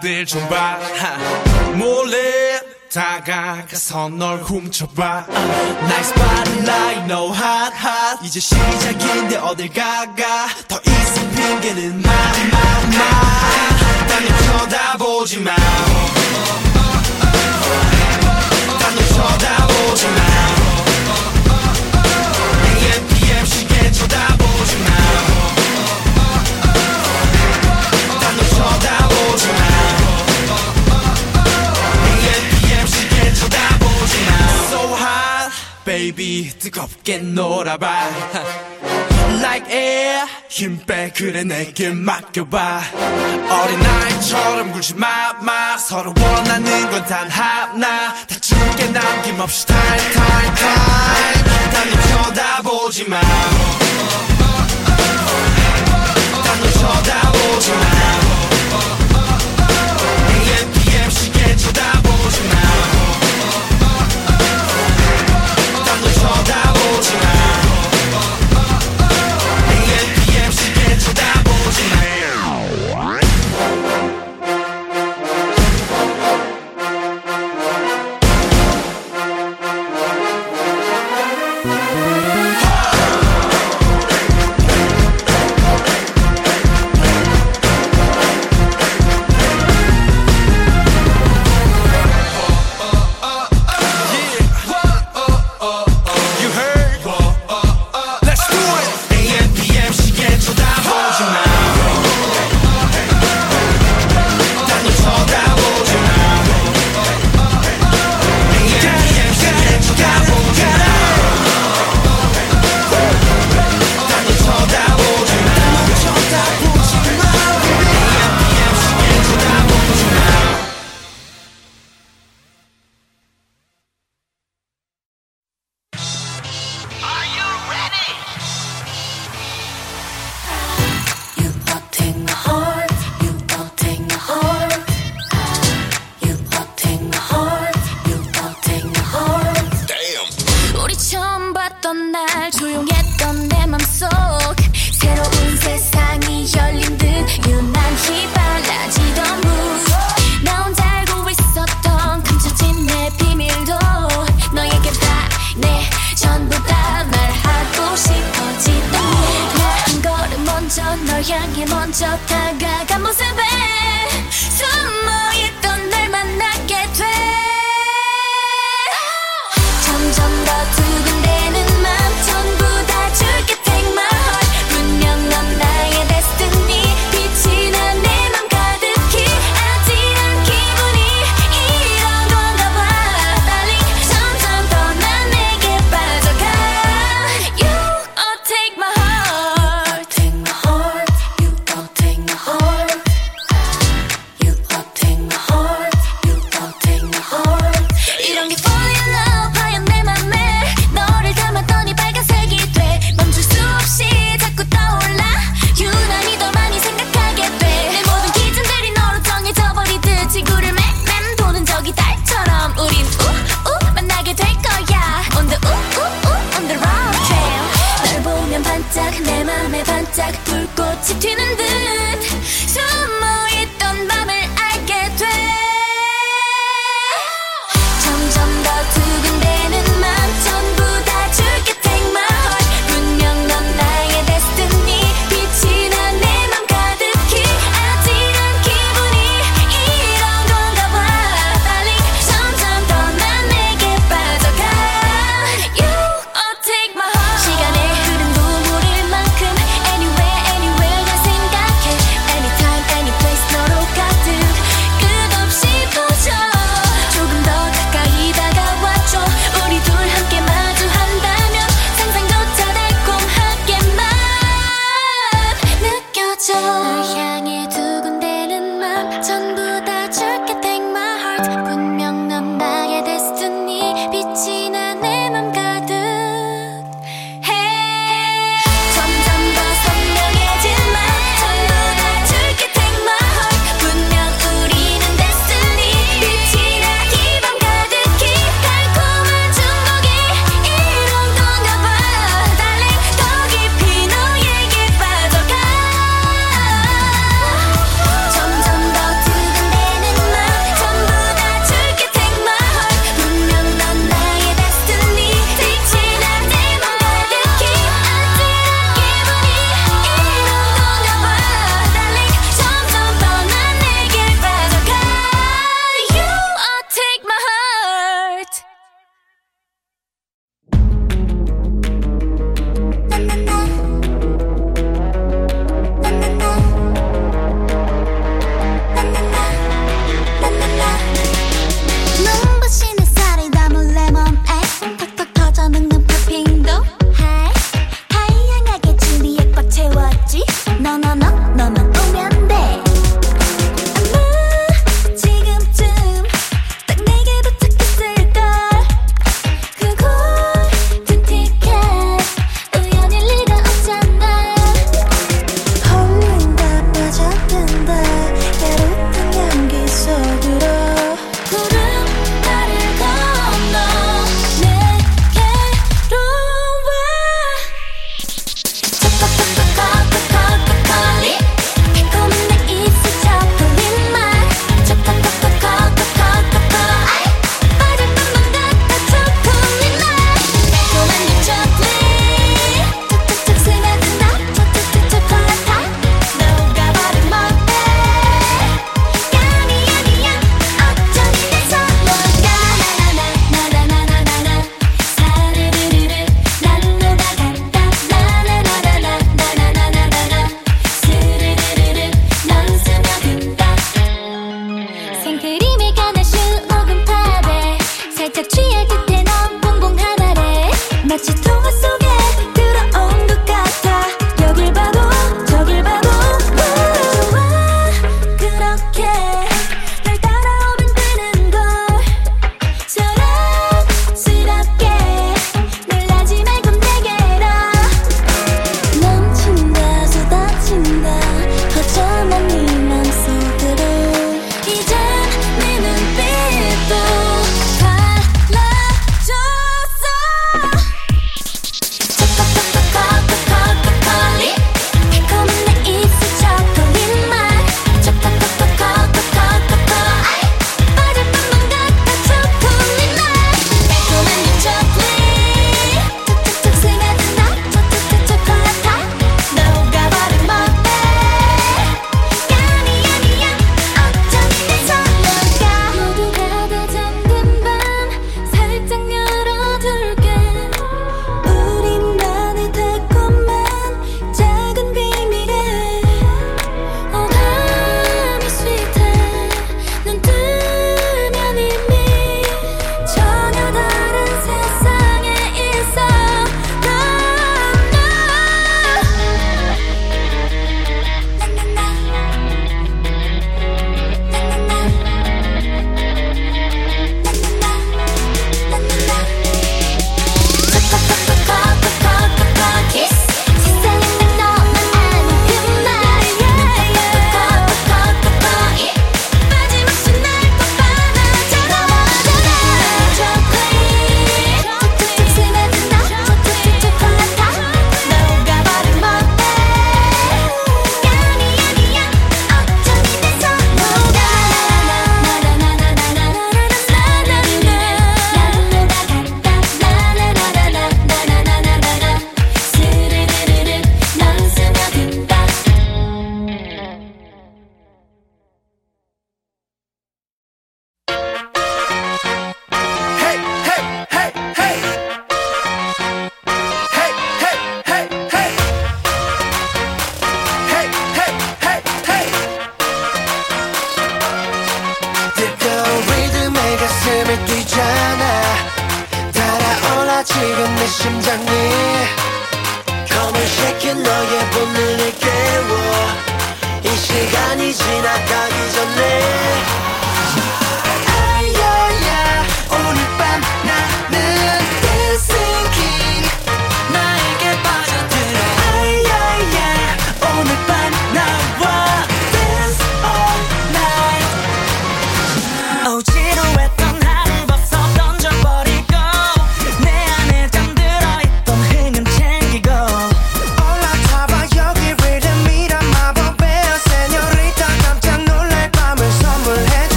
다들 좀 봐. 몰래 다가가서 널 훔쳐봐. Uh, nice body like no hot hot. 이제 시작인데 어딜 가가. 받아봐. Like air 힘빼 그래 내게 맡겨봐. 어린아이처럼 굴지 마마. 서로 원하는 건 단 하나. 다 죽게 남김없이. 탈탈탈 달리 쳐다보지 마.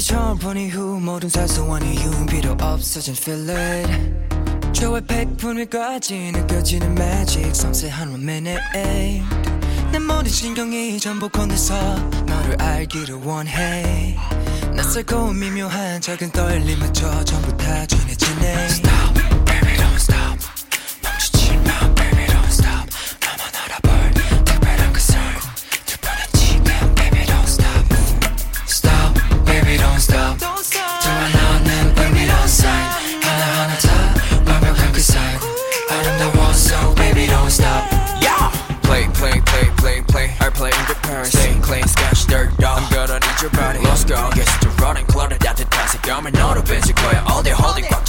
널 처음 본 이후 모든 사소한 이유는 필요 없어진 feeling. 저의 백분위까지 느껴지는 매직 섬세한 one 내 모든 신경이 전부 건네서 너를 알기를 원해. 낯설고 미묘한 작은 떨림마저 전부 다 전해지네. 마음을 너로 빚을 거야 All day holding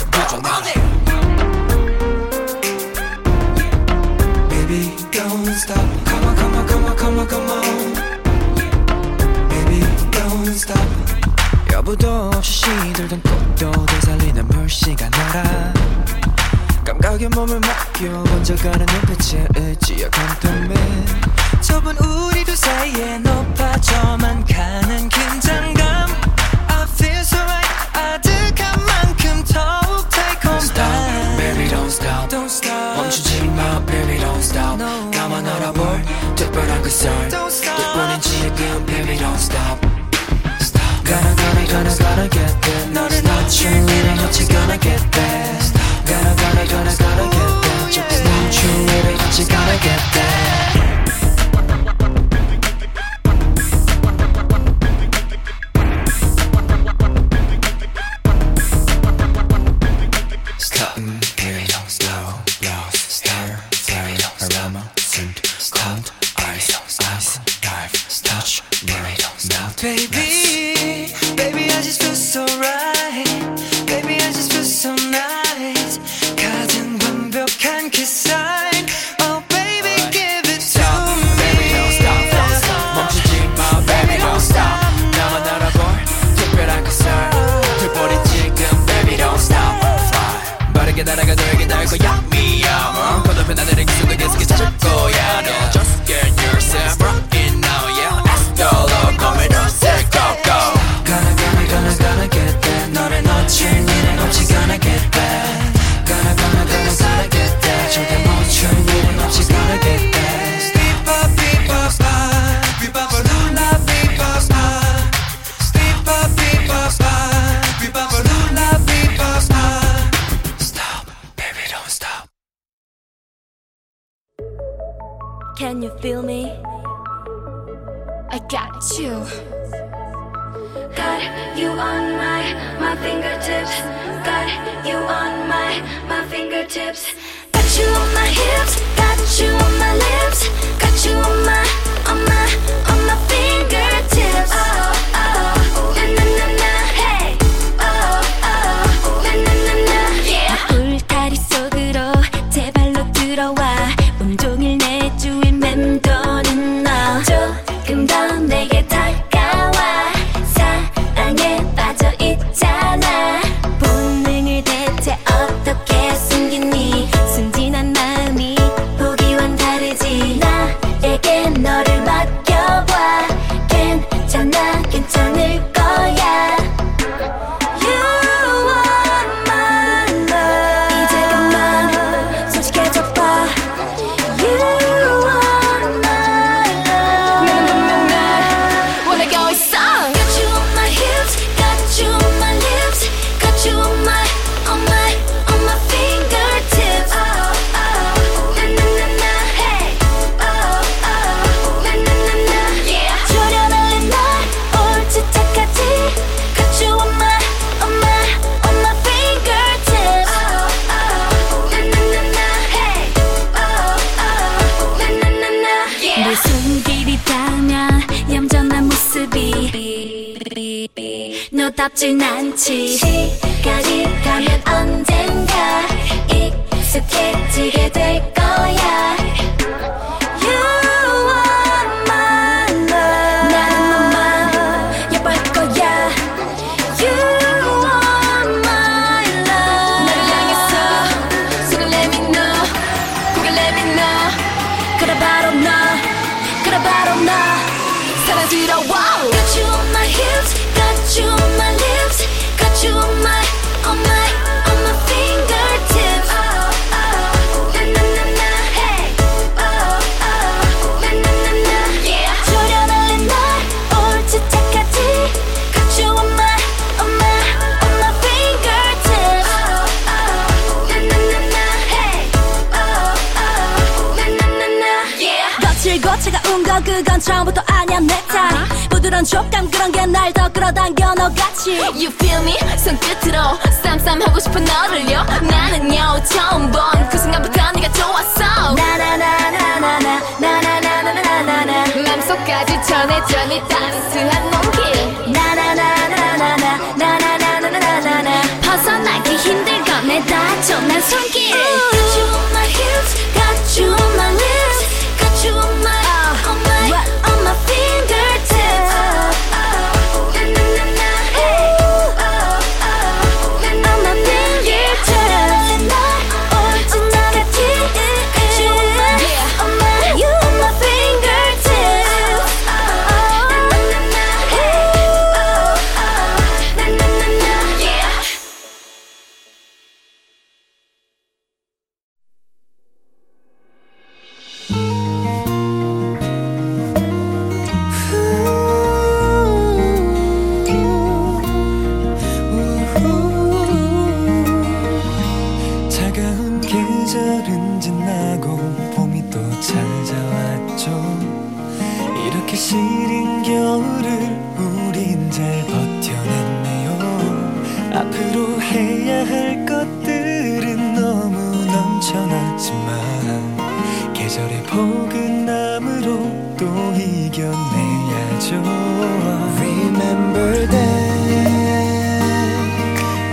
remember that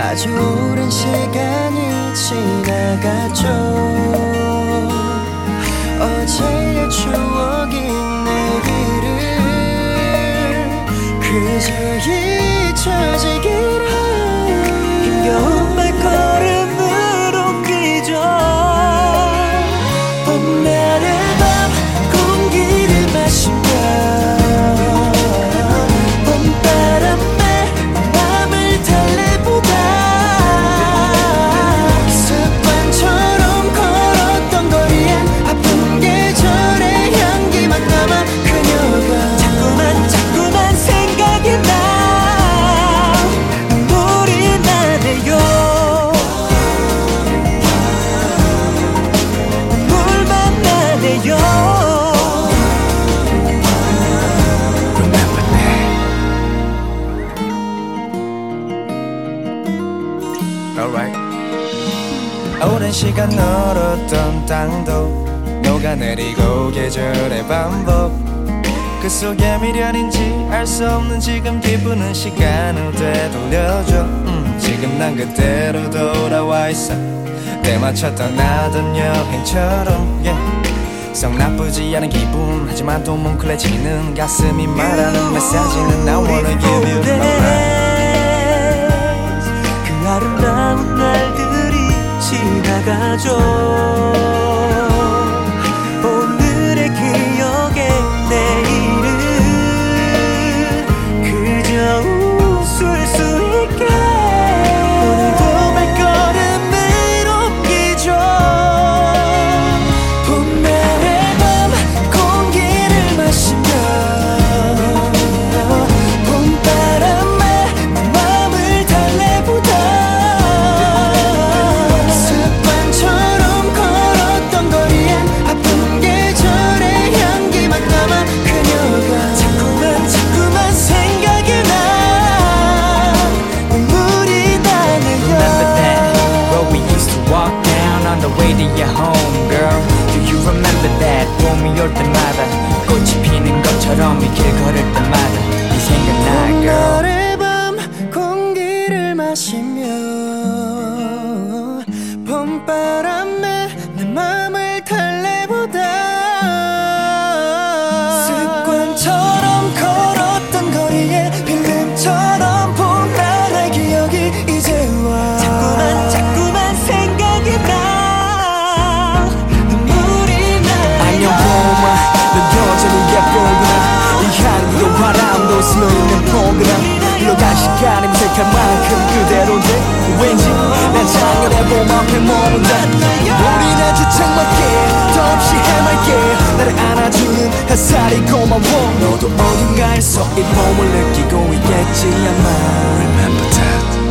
아주 오랜 시간이 지나갔죠. 어제의 추억이 내기를 그저 잊혀지기를 힘겨운 내가 널었던 땅도 녹아내리고 계절의 반복. 그 속에 미련인지 알 수 없는 지금 기분은 시간을 되돌려줘. 음, 지금 난 그대로 돌아와 있어. 때맞춰 떠나던 여행처럼 yeah. 썩 나쁘지 않은 기분 하지만 또 뭉클해지는 가슴이 말하는 메시지는 I wanna give you my mind 나가죠. I don't be 생각할 만큼 그대로인데 왠지 난 작년에 봄 앞에 모른다. 우리는 주책맞게 더없이 해맑게 나를 안아주는 햇살이 고마워. 너도 어딘가에서 이 봄을 느끼고 있겠지 아마 Remember that.